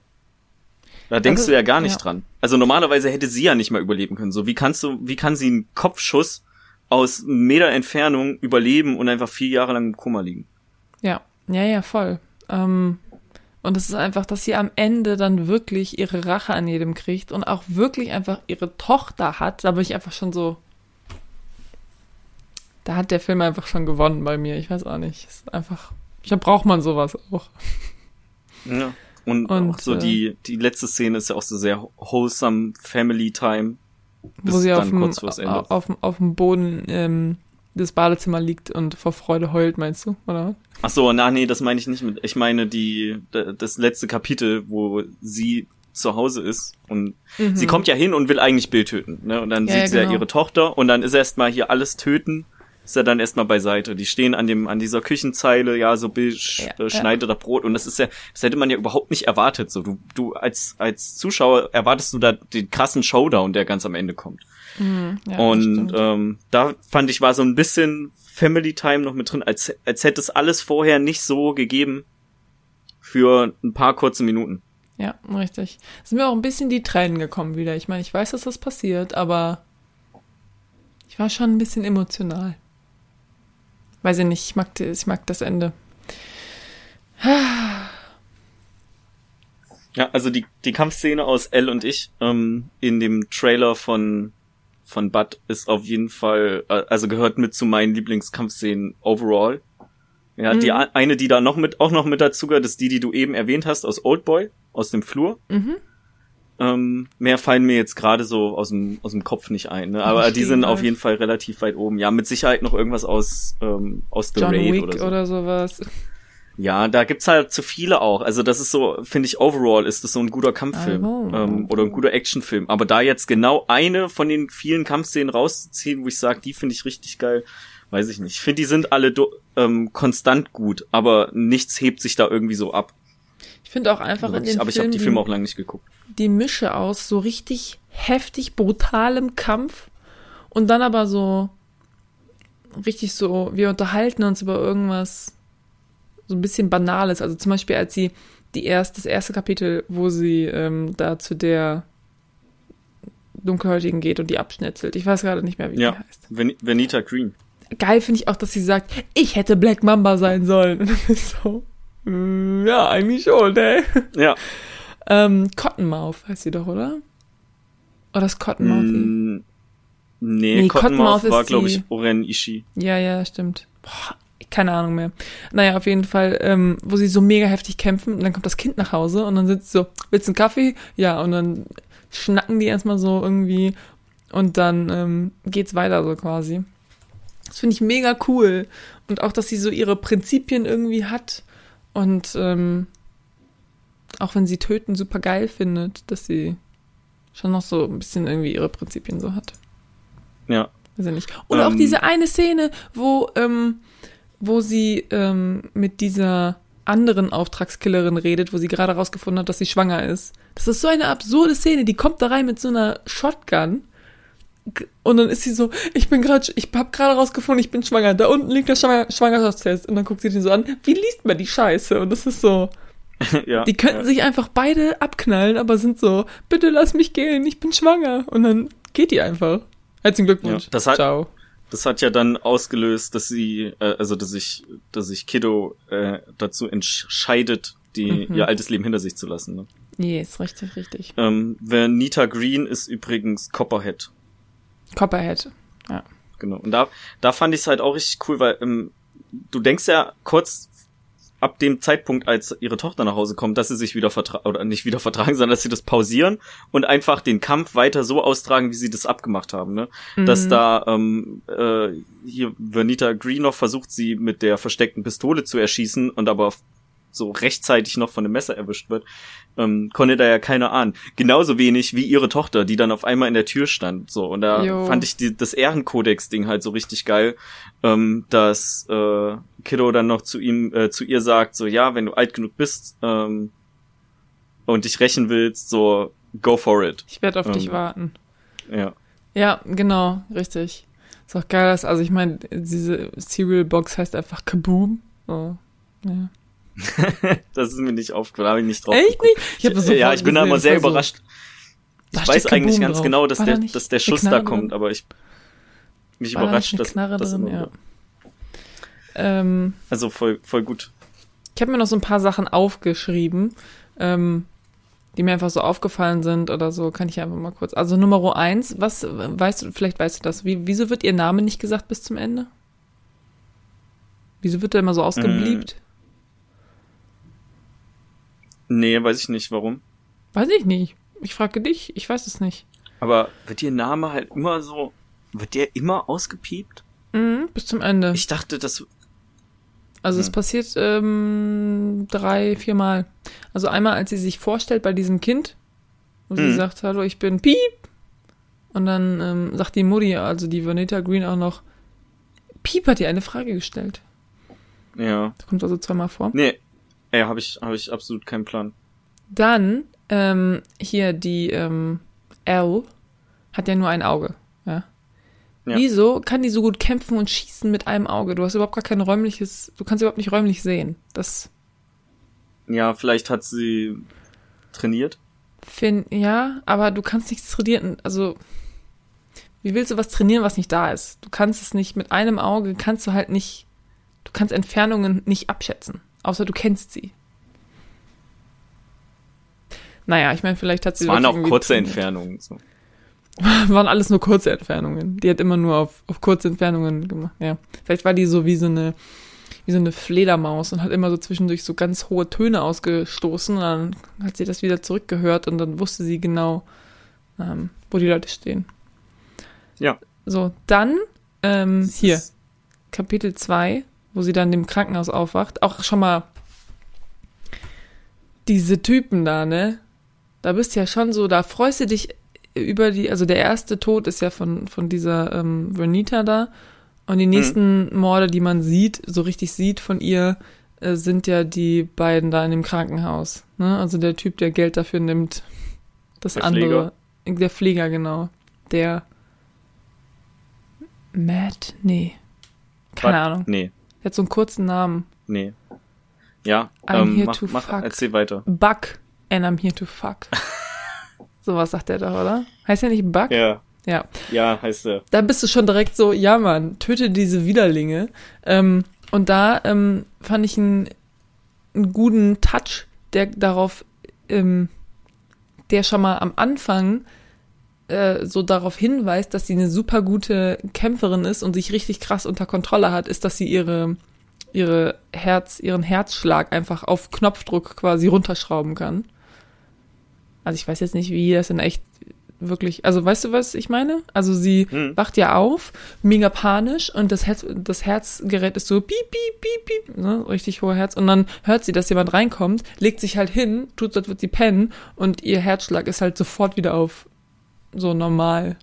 Da denkst also, du ja gar nicht ja. dran. Also normalerweise hätte sie ja nicht mal überleben können. So, wie kannst du, wie kann sie einen Kopfschuss aus Meter Entfernung überleben und einfach vier Jahre lang im Koma liegen. Ja, ja, ja, voll. Ähm, und es ist einfach, dass sie am Ende dann wirklich ihre Rache an jedem kriegt und auch wirklich einfach ihre Tochter hat. Da bin ich einfach schon so. Da hat der Film einfach schon gewonnen bei mir. Ich weiß auch nicht. Es ist einfach. Da braucht man sowas auch. Ja. Und, und auch so äh, die, die letzte Szene ist ja auch so sehr wholesome Family Time wo sie auf dem, auf, auf dem Boden ähm, des Badezimmer liegt und vor Freude heult, meinst du, oder? Ach so, na nee, das meine ich nicht mit. Ich meine die das letzte Kapitel, wo sie zu Hause ist und mhm. sie kommt ja hin und will eigentlich Bill töten, ne? Und dann ja, sieht ja, sie genau. ja ihre Tochter und dann ist erstmal hier alles töten ist er dann erstmal beiseite. Die stehen an dem, an dieser Küchenzeile, ja, so Bill sch ja, äh, schneidet ja. da Brot und das ist ja, das hätte man ja überhaupt nicht erwartet. So, du, du als, als Zuschauer erwartest du da den krassen Showdown, der ganz am Ende kommt. Mhm, ja, und ähm, da fand ich, war so ein bisschen Family Time noch mit drin, als, als hätte es alles vorher nicht so gegeben für ein paar kurze Minuten. Ja, richtig. Es sind mir auch ein bisschen die Tränen gekommen wieder. Ich meine, ich weiß, dass das passiert, aber Ich war schon ein bisschen emotional. Weiß ich nicht, ich mag, ich mag das Ende. Ja, also die, die Kampfszene aus Elle und ich ähm, in dem Trailer von, von Bud ist auf jeden Fall, äh, also gehört mit zu meinen Lieblingskampfszenen overall. Ja, mhm. die eine, die da noch mit, auch noch mit dazu gehört, ist die, die du eben erwähnt hast aus Oldboy, aus dem Flur. Mhm. Ähm, mehr fallen mir jetzt gerade so aus dem, aus dem Kopf nicht ein, ne? aber die sind auf jeden Fall relativ weit oben. Ja, mit Sicherheit noch irgendwas aus, ähm, aus The John Raid Wick oder, so. oder sowas. Ja, da gibt's halt zu viele auch. Also das ist so, finde ich, overall ist das so ein guter Kampffilm oh. ähm, oder ein guter Actionfilm. Aber da jetzt genau eine von den vielen Kampfszenen rauszuziehen, wo ich sage, die finde ich richtig geil, weiß ich nicht. Ich finde, die sind alle ähm, konstant gut, aber nichts hebt sich da irgendwie so ab. Ich finde auch einfach in den Aber ich habe die Filme auch lange nicht geguckt. Die Mische aus so richtig heftig brutalem Kampf und dann aber so richtig so, wir unterhalten uns über irgendwas so ein bisschen Banales. Also zum Beispiel, als sie die erst, das erste Kapitel, wo sie ähm, da zu der Dunkelhäutigen geht und die abschnetzelt. Ich weiß gerade nicht mehr, wie ja, die heißt. Ven Venita Green. Geil finde ich auch, dass sie sagt, ich hätte Black Mamba sein sollen. [LAUGHS] So, ja, eigentlich schon, ne? Ja. ähm, Cottonmouth heißt sie doch, oder? Oder ist Cottonmouth? Mm, nee, nee, Cottonmouth, Cottonmouth war, glaube ich, Oren Ishii. Ja, ja, stimmt. Boah, keine Ahnung mehr. Naja, auf jeden Fall, ähm, wo sie so mega heftig kämpfen und dann kommt das Kind nach Hause und dann sitzt so, willst du einen Kaffee? Ja, und dann schnacken die erstmal so irgendwie und dann ähm, geht's weiter so quasi. Das finde ich mega cool. Und auch, dass sie so ihre Prinzipien irgendwie hat und ähm, auch wenn sie töten super geil findet, dass sie schon noch so ein bisschen irgendwie ihre Prinzipien so hat. Ja. Ich nicht. Und ähm, auch diese eine Szene, wo ähm, wo sie ähm, mit dieser anderen Auftragskillerin redet, wo sie gerade rausgefunden hat, dass sie schwanger ist. Das ist so eine absurde Szene. Die kommt da rein mit so einer Shotgun und dann ist sie so, ich bin gerade, ich habe gerade rausgefunden, ich bin schwanger. Da unten liegt der Schwanger Schwangerschaftstest und dann guckt sie den so an. Wie liest man die Scheiße? Und das ist so. [LAUGHS] ja, die könnten ja. sich einfach beide abknallen, aber sind so, bitte lass mich gehen, ich bin schwanger. Und dann geht die einfach. Herzlichen Glückwunsch. Ja, das hat, Ciao das hat ja dann ausgelöst, dass sie, äh, also dass sich, dass sich Kiddo äh, dazu entscheidet, die mhm. ihr altes Leben hinter sich zu lassen. Ne? Yes, richtig, richtig. Ähm, Nita Green ist übrigens Copperhead. Copperhead, ja. Genau. Und da, da fand ich es halt auch richtig cool, weil ähm, du denkst ja kurz ab dem Zeitpunkt, als ihre Tochter nach Hause kommt, dass sie sich wieder vertragen, oder nicht wieder vertragen, sondern dass sie das pausieren und einfach den Kampf weiter so austragen, wie sie das abgemacht haben, ne? Mhm. Dass da ähm, äh, hier Vernita Green noch versucht, sie mit der versteckten Pistole zu erschießen und aber so rechtzeitig noch von dem Messer erwischt wird, ähm, konnte da ja keiner ahnen. Genauso wenig wie ihre Tochter, die dann auf einmal in der Tür stand. So und da jo. fand ich die, das Ehrenkodex-Ding halt so richtig geil, ähm, dass äh, Kiddo dann noch zu ihm, äh, zu ihr sagt, so ja, wenn du alt genug bist ähm, und dich rächen willst, so go for it. Ich werde auf ähm, dich warten. Ja. Ja, genau, richtig. Ist auch geil, dass, also ich meine, diese Cereal Box heißt einfach Kaboom. So, ja. [LAUGHS] das ist mir nicht aufgefallen, habe ich nicht drauf. Echt nicht? Ich hab das ja, ich bin da immer sehr überrascht. So, ich weiß eigentlich ganz drauf. genau, dass der, da dass der Schuss da kommt, aber ich mich War überrascht, da dass das drin, ja. ähm, Also voll, voll gut. Ich habe mir noch so ein paar Sachen aufgeschrieben, ähm, die mir einfach so aufgefallen sind oder so, kann ich einfach mal kurz. Also Nummer eins, was weißt du, vielleicht weißt du das, wie, wieso wird ihr Name nicht gesagt bis zum Ende? Wieso wird der immer so ausgebliebt? Mm. Nee, weiß ich nicht, warum. Weiß ich nicht. Ich frage dich, ich weiß es nicht. Aber wird ihr Name halt immer so, wird der immer ausgepiept? Mhm, bis zum Ende. Ich dachte, das. Also hm. es passiert ähm, drei, vier Mal. Also einmal, als sie sich vorstellt bei diesem Kind, wo mhm. sie sagt, hallo, ich bin Piep. Und dann ähm, sagt die Mutti, also die Vanita Green auch noch, Piep hat ihr eine Frage gestellt. Ja. Das kommt also zweimal vor. Nee, Ey, habe ich, hab ich absolut keinen Plan. Dann, ähm, hier die ähm, L hat ja nur ein Auge, ja? ja. Wieso kann die so gut kämpfen und schießen mit einem Auge? Du hast überhaupt gar kein räumliches, du kannst überhaupt nicht räumlich sehen. Das. Ja, vielleicht hat sie trainiert. Fin ja, aber du kannst nichts trainieren, also wie willst du was trainieren, was nicht da ist? Du kannst es nicht mit einem Auge, kannst du halt nicht, du kannst Entfernungen nicht abschätzen, außer du kennst sie. Naja, ich meine, vielleicht hat sie. Es waren auch kurze trainiert. Entfernungen. So. [LAUGHS] waren alles nur kurze Entfernungen. Die hat immer nur auf, auf kurze Entfernungen gemacht. Ja. Vielleicht war die so wie so eine, wie so eine Fledermaus und hat immer so zwischendurch so ganz hohe Töne ausgestoßen. Und dann hat sie das wieder zurückgehört und dann wusste sie genau, ähm, wo die Leute stehen. Ja. So, dann ähm, hier, Kapitel 2, wo sie dann im Krankenhaus aufwacht. Auch schon mal diese Typen da, ne? Da bist du ja schon so, da freust du dich über die, also der erste Tod ist ja von, von dieser ähm, Vernita da. Und die mhm. nächsten mhm. Morde, die man sieht, so richtig sieht von ihr, äh, sind ja die beiden da in dem Krankenhaus. Ne? Also der Typ, der Geld dafür nimmt. Das der andere. Pfleger. Der Pfleger, genau. Der Matt? Nee. Keine But, Ahnung. Nee. Der hat so einen kurzen Namen. Nee. Ja, I'm ähm, here mach, to mach, fuck. erzähl weiter. Buck and I'm here to fuck. [LAUGHS] Sowas sagt er doch, oder? Heißt er nicht Buck? Ja. Ja. Ja, heißt er. Da bist du schon direkt so, ja Mann, töte diese Widerlinge. Ähm, und da ähm, fand ich einen, einen guten Touch, der darauf, ähm, der schon mal am Anfang äh, so darauf hinweist, dass sie eine super gute Kämpferin ist und sich richtig krass unter Kontrolle hat, ist, dass sie ihre ihre Herz, ihren Herzschlag einfach auf Knopfdruck quasi runterschrauben kann. Also ich weiß jetzt nicht, wie das in echt wirklich, also weißt du, was ich meine? Also sie hm. wacht ja auf, mega panisch und das, Herz, das Herzgerät ist so piep, piep, piep, piep, ne? richtig hoher Herz und dann hört sie, dass jemand reinkommt, legt sich halt hin, tut so, als würde sie pennen und ihr Herzschlag ist halt sofort wieder auf so normal.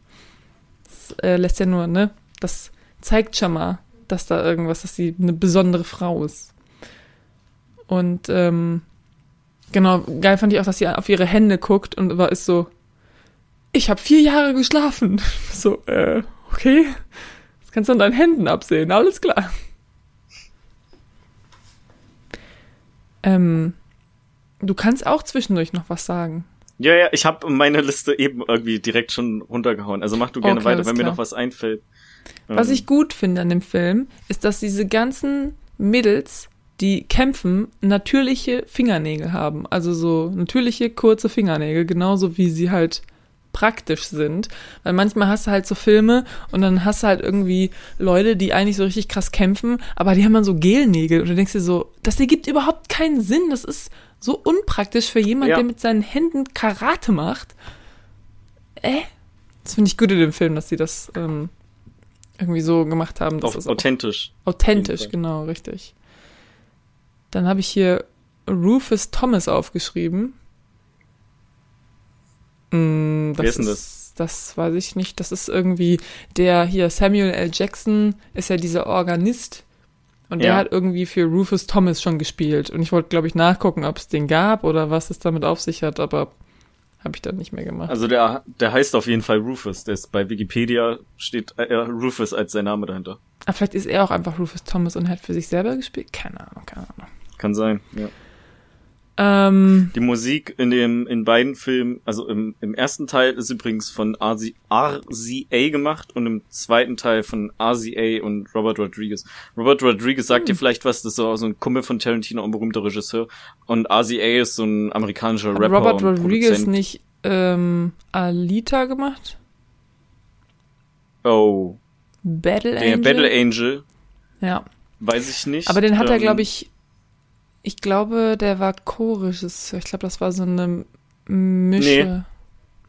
Das äh, lässt ja nur, ne? Das zeigt schon mal, dass da irgendwas, dass sie eine besondere Frau ist. Und ähm, genau, geil fand ich auch, dass sie auf ihre Hände guckt und war ist so, ich habe vier Jahre geschlafen. [LAUGHS] So, äh, okay. Das kannst du an deinen Händen absehen, alles klar. Ähm, du kannst auch zwischendurch noch was sagen. Ja, ja, ich habe meine Liste eben irgendwie direkt schon runtergehauen. Also mach du gerne okay, weiter, wenn klar. mir noch was einfällt. Was ähm. ich gut finde an dem Film, ist, dass diese ganzen Mädels, die kämpfen, natürliche Fingernägel haben. Also so natürliche, kurze Fingernägel, genauso wie sie halt praktisch sind. Weil manchmal hast du halt so Filme und dann hast du halt irgendwie Leute, die eigentlich so richtig krass kämpfen, aber die haben dann so Gelnägel und du denkst dir so, das ergibt überhaupt keinen Sinn. Das ist so unpraktisch für jemand, ja. der mit seinen Händen Karate macht. Äh? Das finde ich gut in dem Film, dass sie das ähm, irgendwie so gemacht haben. Dass auch authentisch. Authentisch, genau, richtig. Dann habe ich hier Rufus Thomas aufgeschrieben. Mm, das Wer ist denn das? Das weiß ich nicht. Das ist irgendwie der hier, Samuel L. Jackson ist ja dieser Organist und der ja. hat irgendwie für Rufus Thomas schon gespielt. Und ich wollte, glaube ich, nachgucken, ob es den gab oder was es damit auf sich hat, aber habe ich dann nicht mehr gemacht. Also der, der heißt auf jeden Fall Rufus. Der ist bei Wikipedia steht äh, Rufus als sein Name dahinter. Aber ah, vielleicht ist er auch einfach Rufus Thomas und hat für sich selber gespielt. Keine Ahnung, keine Ahnung. Kann sein, ja. Ähm, die Musik in dem in beiden Filmen, also im, im ersten Teil ist übrigens von RZA gemacht und im zweiten Teil von RZA und Robert Rodriguez. Robert Rodriguez sagt hm. dir vielleicht was, das ist so, so ein Kumpel von Tarantino, ein berühmter Regisseur. Und RZA ist so ein amerikanischer Rapper. Robert Rodriguez nicht ähm, Alita gemacht? Oh. Battle Angel? Battle Angel. Ja. Weiß ich nicht. Aber den hat ähm, er, glaube ich, ich glaube, der war Co-Regisseur. Ich glaube, das war so eine Mische. Nee,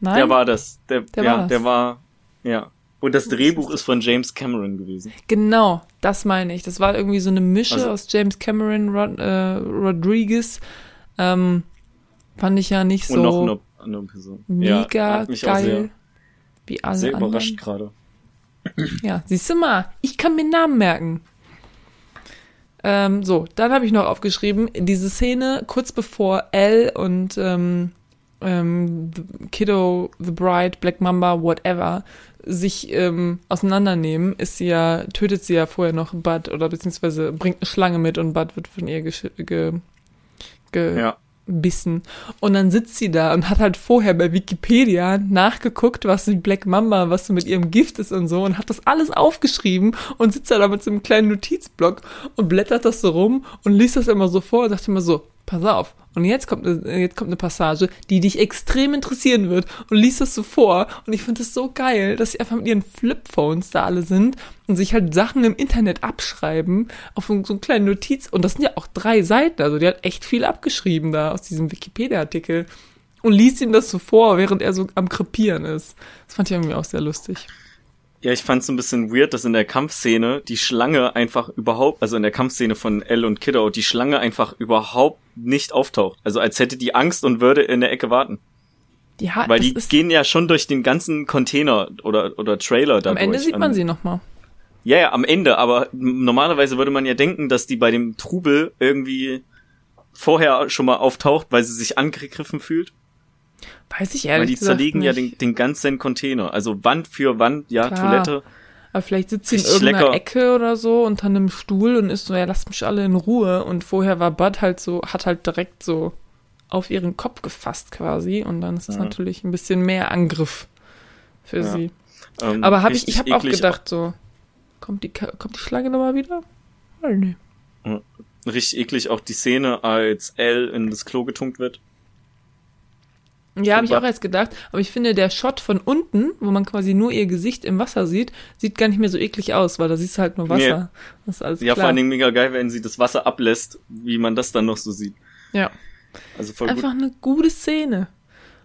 Nein? Der war das. Der, der ja, war das. der war, ja. Und das Drehbuch ist von James Cameron gewesen. Genau, das meine ich. Das war irgendwie so eine Mische also, aus James Cameron, Rod, äh, Rodriguez. Ähm, fand ich ja nicht so. Und noch eine andere Person. Mega ja, geil. Sehr, wie alle sehr überrascht gerade. Ja, siehst du mal, ich kann mir Namen merken. Ähm, so, dann habe ich noch aufgeschrieben, diese Szene kurz bevor Elle und ähm, ähm, Kiddo, The Bride, Black Mamba, whatever, sich ähm, auseinandernehmen, ist sie ja, tötet sie ja vorher noch Bud oder beziehungsweise bringt eine Schlange mit und Bud wird von ihr ge, ge, ja. Bissen. Und dann sitzt sie da und hat halt vorher bei Wikipedia nachgeguckt, was die Black Mamba, was so mit ihrem Gift ist und so und hat das alles aufgeschrieben und sitzt da mit so einem kleinen Notizblock und blättert das so rum und liest das immer so vor und sagt immer so, pass auf. Und jetzt kommt, eine, jetzt kommt eine Passage, die dich extrem interessieren wird und liest das so vor. Und ich finde das so geil, dass sie einfach mit ihren Flipphones da alle sind und sich halt Sachen im Internet abschreiben auf so einen kleinen Notiz. Und das sind ja auch drei Seiten. Also die hat echt viel abgeschrieben da aus diesem Wikipedia-Artikel. Und liest ihm das so vor, während er so am Krepieren ist. Das fand ich irgendwie auch sehr lustig. Ja, ich fand es ein bisschen weird, dass in der Kampfszene die Schlange einfach überhaupt, also in der Kampfszene von Elle und Kiddo, die Schlange einfach überhaupt nicht auftaucht. Also als hätte die Angst und würde in der Ecke warten. Ja, Weil die gehen ja schon durch den ganzen Container oder, oder Trailer dadurch. Am Ende sieht man sie nochmal. Ja, ja, am Ende, aber normalerweise würde man ja denken, dass die bei dem Trubel irgendwie vorher schon mal auftaucht, weil sie sich angegriffen fühlt. Weiß ich ehrlich Weil die zerlegen nicht. ja den, den ganzen Container. Also Wand für Wand, ja, Klar. Toilette. Aber vielleicht sitzt sie in irgendeiner lecker. Ecke oder so unter einem Stuhl und ist so, ja, lasst mich alle in Ruhe. Und vorher war Bud halt so, hat halt direkt so auf ihren Kopf gefasst quasi. Und dann ist es ja. natürlich ein bisschen mehr Angriff für ja. sie. Ähm, Aber hab ich, ich habe auch gedacht, so, kommt die, kommt die Schlange nochmal wieder? Oh, nee. Richtig eklig auch die Szene, als L in das Klo getunkt wird. Ja, habe ich auch erst gedacht. Aber ich finde, der Shot von unten, wo man quasi nur ihr Gesicht im Wasser sieht, sieht gar nicht mehr so eklig aus, weil da siehst du halt nur Wasser. Nee. Das ist alles ja, klar. vor allen Dingen mega geil, wenn sie das Wasser ablässt, wie man das dann noch so sieht. Ja. Also voll Einfach gut. eine gute Szene.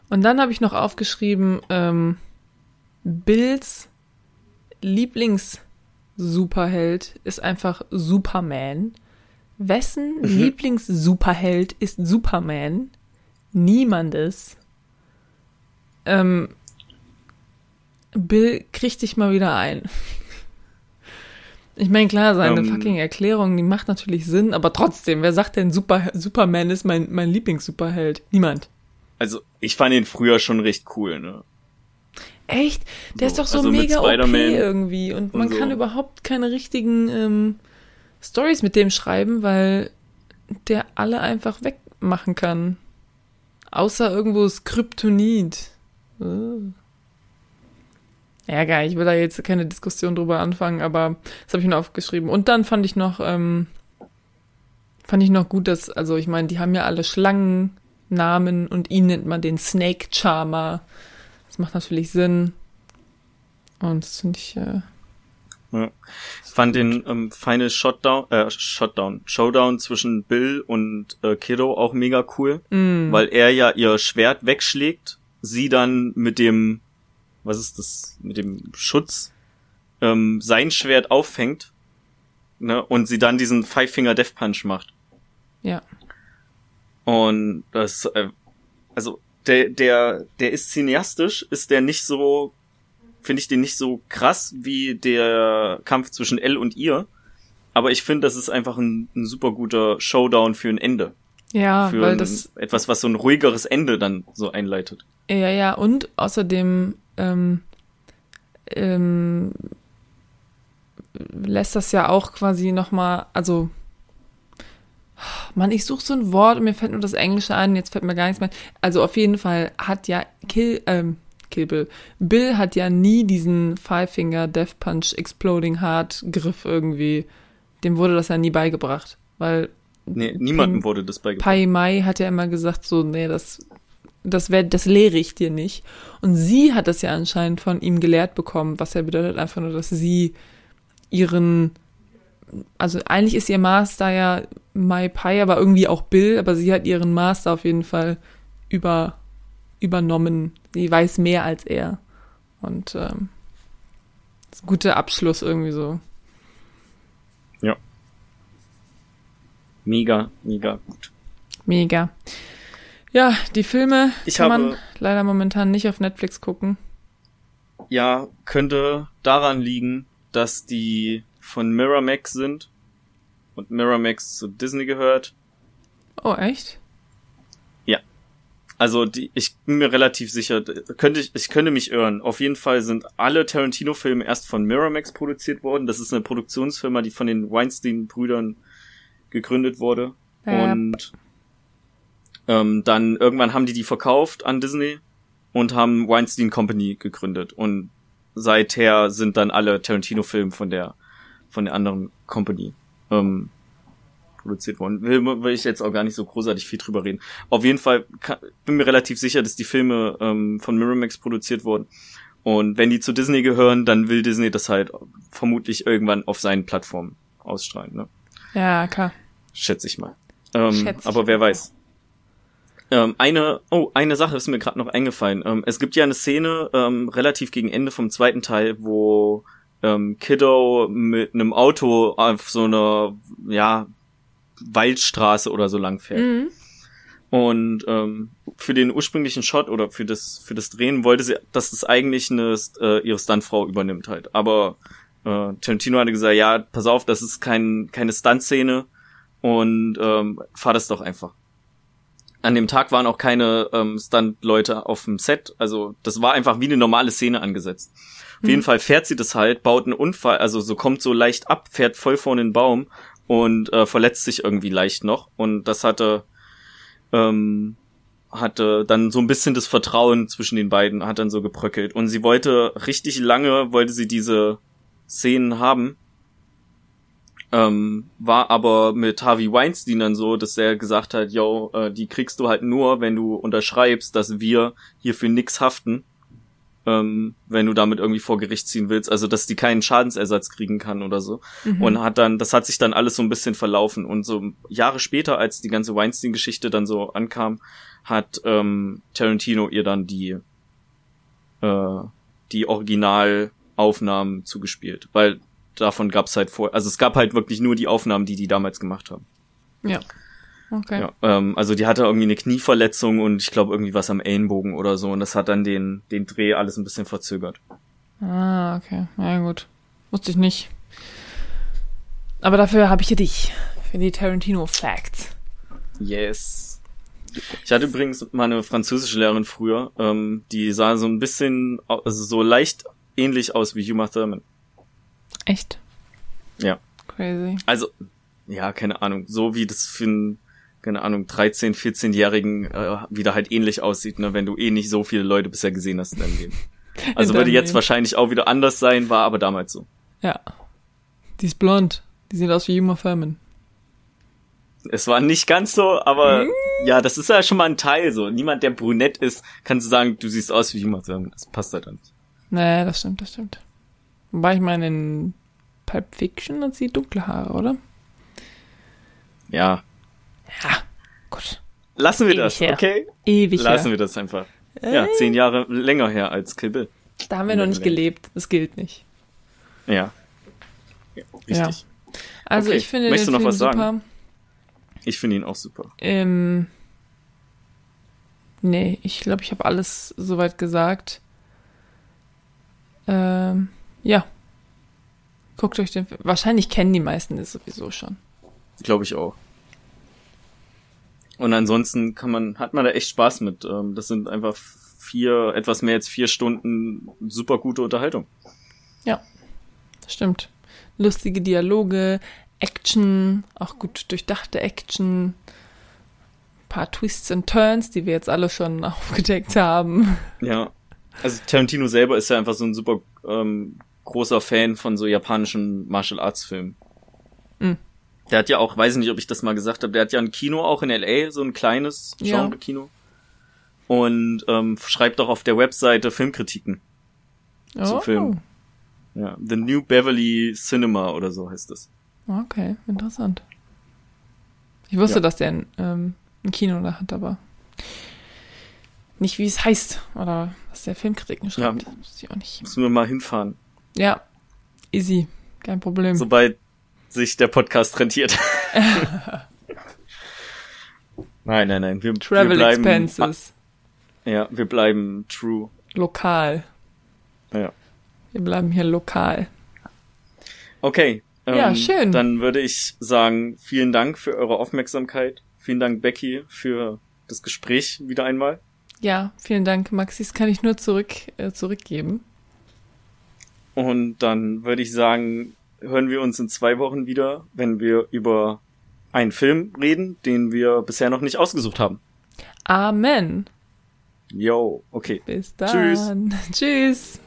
Und dann habe ich noch aufgeschrieben, ähm, Bills Lieblings-Superheld ist einfach Superman. Wessen mhm. Lieblings-Superheld ist Superman? Niemandes. Ähm, Bill, krieg dich mal wieder ein. Ich meine, klar, seine um, ähm. fucking Erklärung, die macht natürlich Sinn, aber trotzdem, wer sagt denn Super, Superman ist mein, mein Lieblings-Superheld? Niemand. Also, ich fand ihn früher schon recht cool, ne? Echt? Der so, ist doch so also mega OP irgendwie und, und man so. kann überhaupt keine richtigen ähm, Stories mit dem schreiben, weil der alle einfach wegmachen kann. Außer irgendwo ist Kryptonit. Ja, geil, ich will da jetzt keine Diskussion drüber anfangen, aber das habe ich mir aufgeschrieben. Und dann fand ich noch, ähm, fand ich noch gut, dass, also ich meine, die haben ja alle Schlangennamen und ihn nennt man den Snake Charmer. Das macht natürlich Sinn. Und das finde ich, äh, ja. Ich fand den ähm, Final Shotdown, äh, Shotdown, Showdown zwischen Bill und äh, Kiddo auch mega cool, mm. weil er ja ihr Schwert wegschlägt sie dann mit dem, was ist das, mit dem Schutz, ähm, sein Schwert auffängt, ne, und sie dann diesen Five Finger Death Punch macht. Ja. Und das, äh, also, der, der, der ist cineastisch, ist der nicht so, finde ich den nicht so krass wie der Kampf zwischen L und ihr. Aber ich finde, das ist einfach ein, ein super guter Showdown für ein Ende. Ja, für weil ein, das etwas, was so ein ruhigeres Ende dann so einleitet. Ja, ja, und außerdem ähm, ähm, lässt das ja auch quasi nochmal, also Mann, ich suche so ein Wort und mir fällt nur das Englische ein, jetzt fällt mir gar nichts mehr. Also auf jeden Fall hat ja Kill, ähm, Kill Bill. Bill hat ja nie diesen Five Finger Death Punch Exploding Heart Griff irgendwie. Dem wurde das ja nie beigebracht, weil Nee, niemandem wurde das beigebracht. Pai Mai hat ja immer gesagt, so, nee, das, das, wär, das lehre ich dir nicht. Und sie hat das ja anscheinend von ihm gelehrt bekommen, was ja bedeutet einfach nur, dass sie ihren, also eigentlich ist ihr Master ja Mai Pai, aber irgendwie auch Bill, aber sie hat ihren Master auf jeden Fall über, übernommen. Sie weiß mehr als er. Und ähm, guter Abschluss irgendwie so. Ja. Mega, mega gut. Mega. Ja, die Filme ich kann habe, man leider momentan nicht auf Netflix gucken. Ja, könnte daran liegen, dass die von Miramax sind und Miramax zu Disney gehört. Oh, echt? Ja. Also die, ich bin mir relativ sicher, könnte ich, ich könnte mich irren. Auf jeden Fall sind alle Tarantino-Filme erst von Miramax produziert worden. Das ist eine Produktionsfirma, die von den Weinstein-Brüdern gegründet wurde. Ja. Und Ähm, dann irgendwann haben die die verkauft an Disney und haben Weinstein Company gegründet und seither sind dann alle Tarantino-Filme von der von der anderen Company ähm, produziert worden. Will, will ich jetzt auch gar nicht so großartig viel drüber reden. Auf jeden Fall kann, bin mir relativ sicher, dass die Filme ähm, von Miramax produziert wurden. Und wenn die zu Disney gehören, dann will Disney das halt vermutlich irgendwann auf seinen Plattformen ausstrahlen. Ne? Ja, klar. Schätze ich mal. Ähm, Schätze aber wer weiß. Ähm, eine, oh, eine Sache ist mir gerade noch eingefallen. Ähm, es gibt ja eine Szene ähm, relativ gegen Ende vom zweiten Teil, wo ähm, Kiddo mit einem Auto auf so einer, ja, Waldstraße oder so lang fährt. Mhm. Und ähm, für den ursprünglichen Shot oder für das für das Drehen wollte sie, dass das eigentlich eine äh, ihre Stuntfrau übernimmt halt. Aber äh, Tarantino hatte gesagt, ja, pass auf, das ist kein keine Stuntszene und ähm, fahr das doch einfach. An dem Tag waren auch keine ähm, Stunt-Leute auf dem Set, also das war einfach wie eine normale Szene angesetzt. Auf jeden mhm. Fall fährt sie das halt, baut einen Unfall, also so kommt so leicht ab, fährt voll vor den Baum und äh, verletzt sich irgendwie leicht noch. Und das hatte, ähm, hatte dann so ein bisschen das Vertrauen zwischen den beiden, hat dann so gebröckelt. Und sie wollte richtig lange, wollte sie diese Szenen haben. Ähm, war aber mit Harvey Weinstein dann so, dass er gesagt hat, yo, äh, die kriegst du halt nur, wenn du unterschreibst, dass wir hier für nix haften ähm, wenn du damit irgendwie vor Gericht ziehen willst, also dass die keinen Schadensersatz kriegen kann oder so. Mhm. Und hat dann, das hat sich dann alles so ein bisschen verlaufen. Und so Jahre später, als die ganze Weinstein-Geschichte dann so ankam, hat ähm, Tarantino ihr dann die äh, die Originalaufnahmen zugespielt, weil davon gab's halt vor, also es gab halt wirklich nur die Aufnahmen, die die damals gemacht haben. Ja. Okay. Ja, ähm, also die hatte irgendwie eine Knieverletzung und ich glaube irgendwie was am Ellenbogen oder so und das hat dann den, den Dreh alles ein bisschen verzögert. Ah, okay. Na ja, gut. Wusste ich nicht. Aber dafür habe ich ja dich. Für die Tarantino Facts. Yes. Ich hatte übrigens mal eine französische Lehrerin früher, ähm, die sah so ein bisschen, also so leicht ähnlich aus wie Huma Thurman. Echt? Ja. Crazy. Also, ja, keine Ahnung, so wie das für ein keine Ahnung, 13, 14-Jährigen äh, wieder halt ähnlich aussieht, ne, wenn du eh nicht so viele Leute bisher gesehen hast in deinem Leben. [LAUGHS] Also würde jetzt Leben. wahrscheinlich auch wieder anders sein, war aber damals so. Ja. Die ist blond. Die sieht aus wie Juma Furman. Es war nicht ganz so, aber mm. ja, das ist ja schon mal ein Teil so. Niemand, der brünett ist, kann so sagen, du siehst aus wie Juma Furman. Das passt halt dann nicht. Naja, das stimmt, das stimmt. Wobei ich meine, in Pulp Fiction hat sie dunkle Haare, oder? Ja, ja, gut. Lassen wir Ewig das, her. okay? Ewig Lassen her. wir das einfach. Ja, zehn Jahre länger her als Kill Bill. Da haben wir noch nicht gelebt. Das gilt nicht. Ja. ja richtig. Ja. Also okay. ich finde Möchtest den du noch Film was super. sagen? Ich finde ihn auch super. Ähm, nee, ich glaube, ich habe alles soweit gesagt. Ähm, ja. Guckt euch den Film. Wahrscheinlich kennen die meisten das sowieso schon. Glaube ich auch. Und ansonsten kann man, hat man da echt Spaß mit. Ähm, das sind einfach vier, etwas mehr als vier Stunden super gute Unterhaltung. Ja, stimmt. Lustige Dialoge, Action, auch gut durchdachte Action, ein paar Twists and Turns, die wir jetzt alle schon [LAUGHS] aufgedeckt haben. Ja, also Tarantino selber ist ja einfach so ein super ähm, großer Fan von so japanischen Martial Arts Filmen. Mhm. Der hat ja auch, weiß nicht, ob ich das mal gesagt habe, der hat ja ein Kino auch in LA, so ein kleines Genre-Kino. Ja. Und ähm, schreibt auch auf der Webseite Filmkritiken oh. zu Filmen. Ja, The New Beverly Cinema oder so heißt es. Okay, interessant. Ich wusste, ja. dass der ein, ähm, ein Kino da hat, aber nicht wie es heißt oder was der Filmkritiken schreibt. Ja, wusste ich auch nicht. Müssen wir mal hinfahren. Ja, easy, kein Problem. Sobald sich der Podcast rentiert. [LAUGHS] nein, nein, nein. Wir, Travel wir bleiben, Expenses. Ja, wir bleiben true. Lokal. Ja. Wir bleiben hier lokal. Okay. Ähm, ja, schön. Dann würde ich sagen, vielen Dank für eure Aufmerksamkeit. Vielen Dank, Becky, für das Gespräch wieder einmal. Ja, vielen Dank, Maxi. Das kann ich nur zurück, äh, zurückgeben. Und dann würde ich sagen, hören wir uns in zwei Wochen wieder, wenn wir über einen Film reden, den wir bisher noch nicht ausgesucht haben. Amen. Yo, okay. Bis dann. [LAUGHS] Tschüss. Tschüss.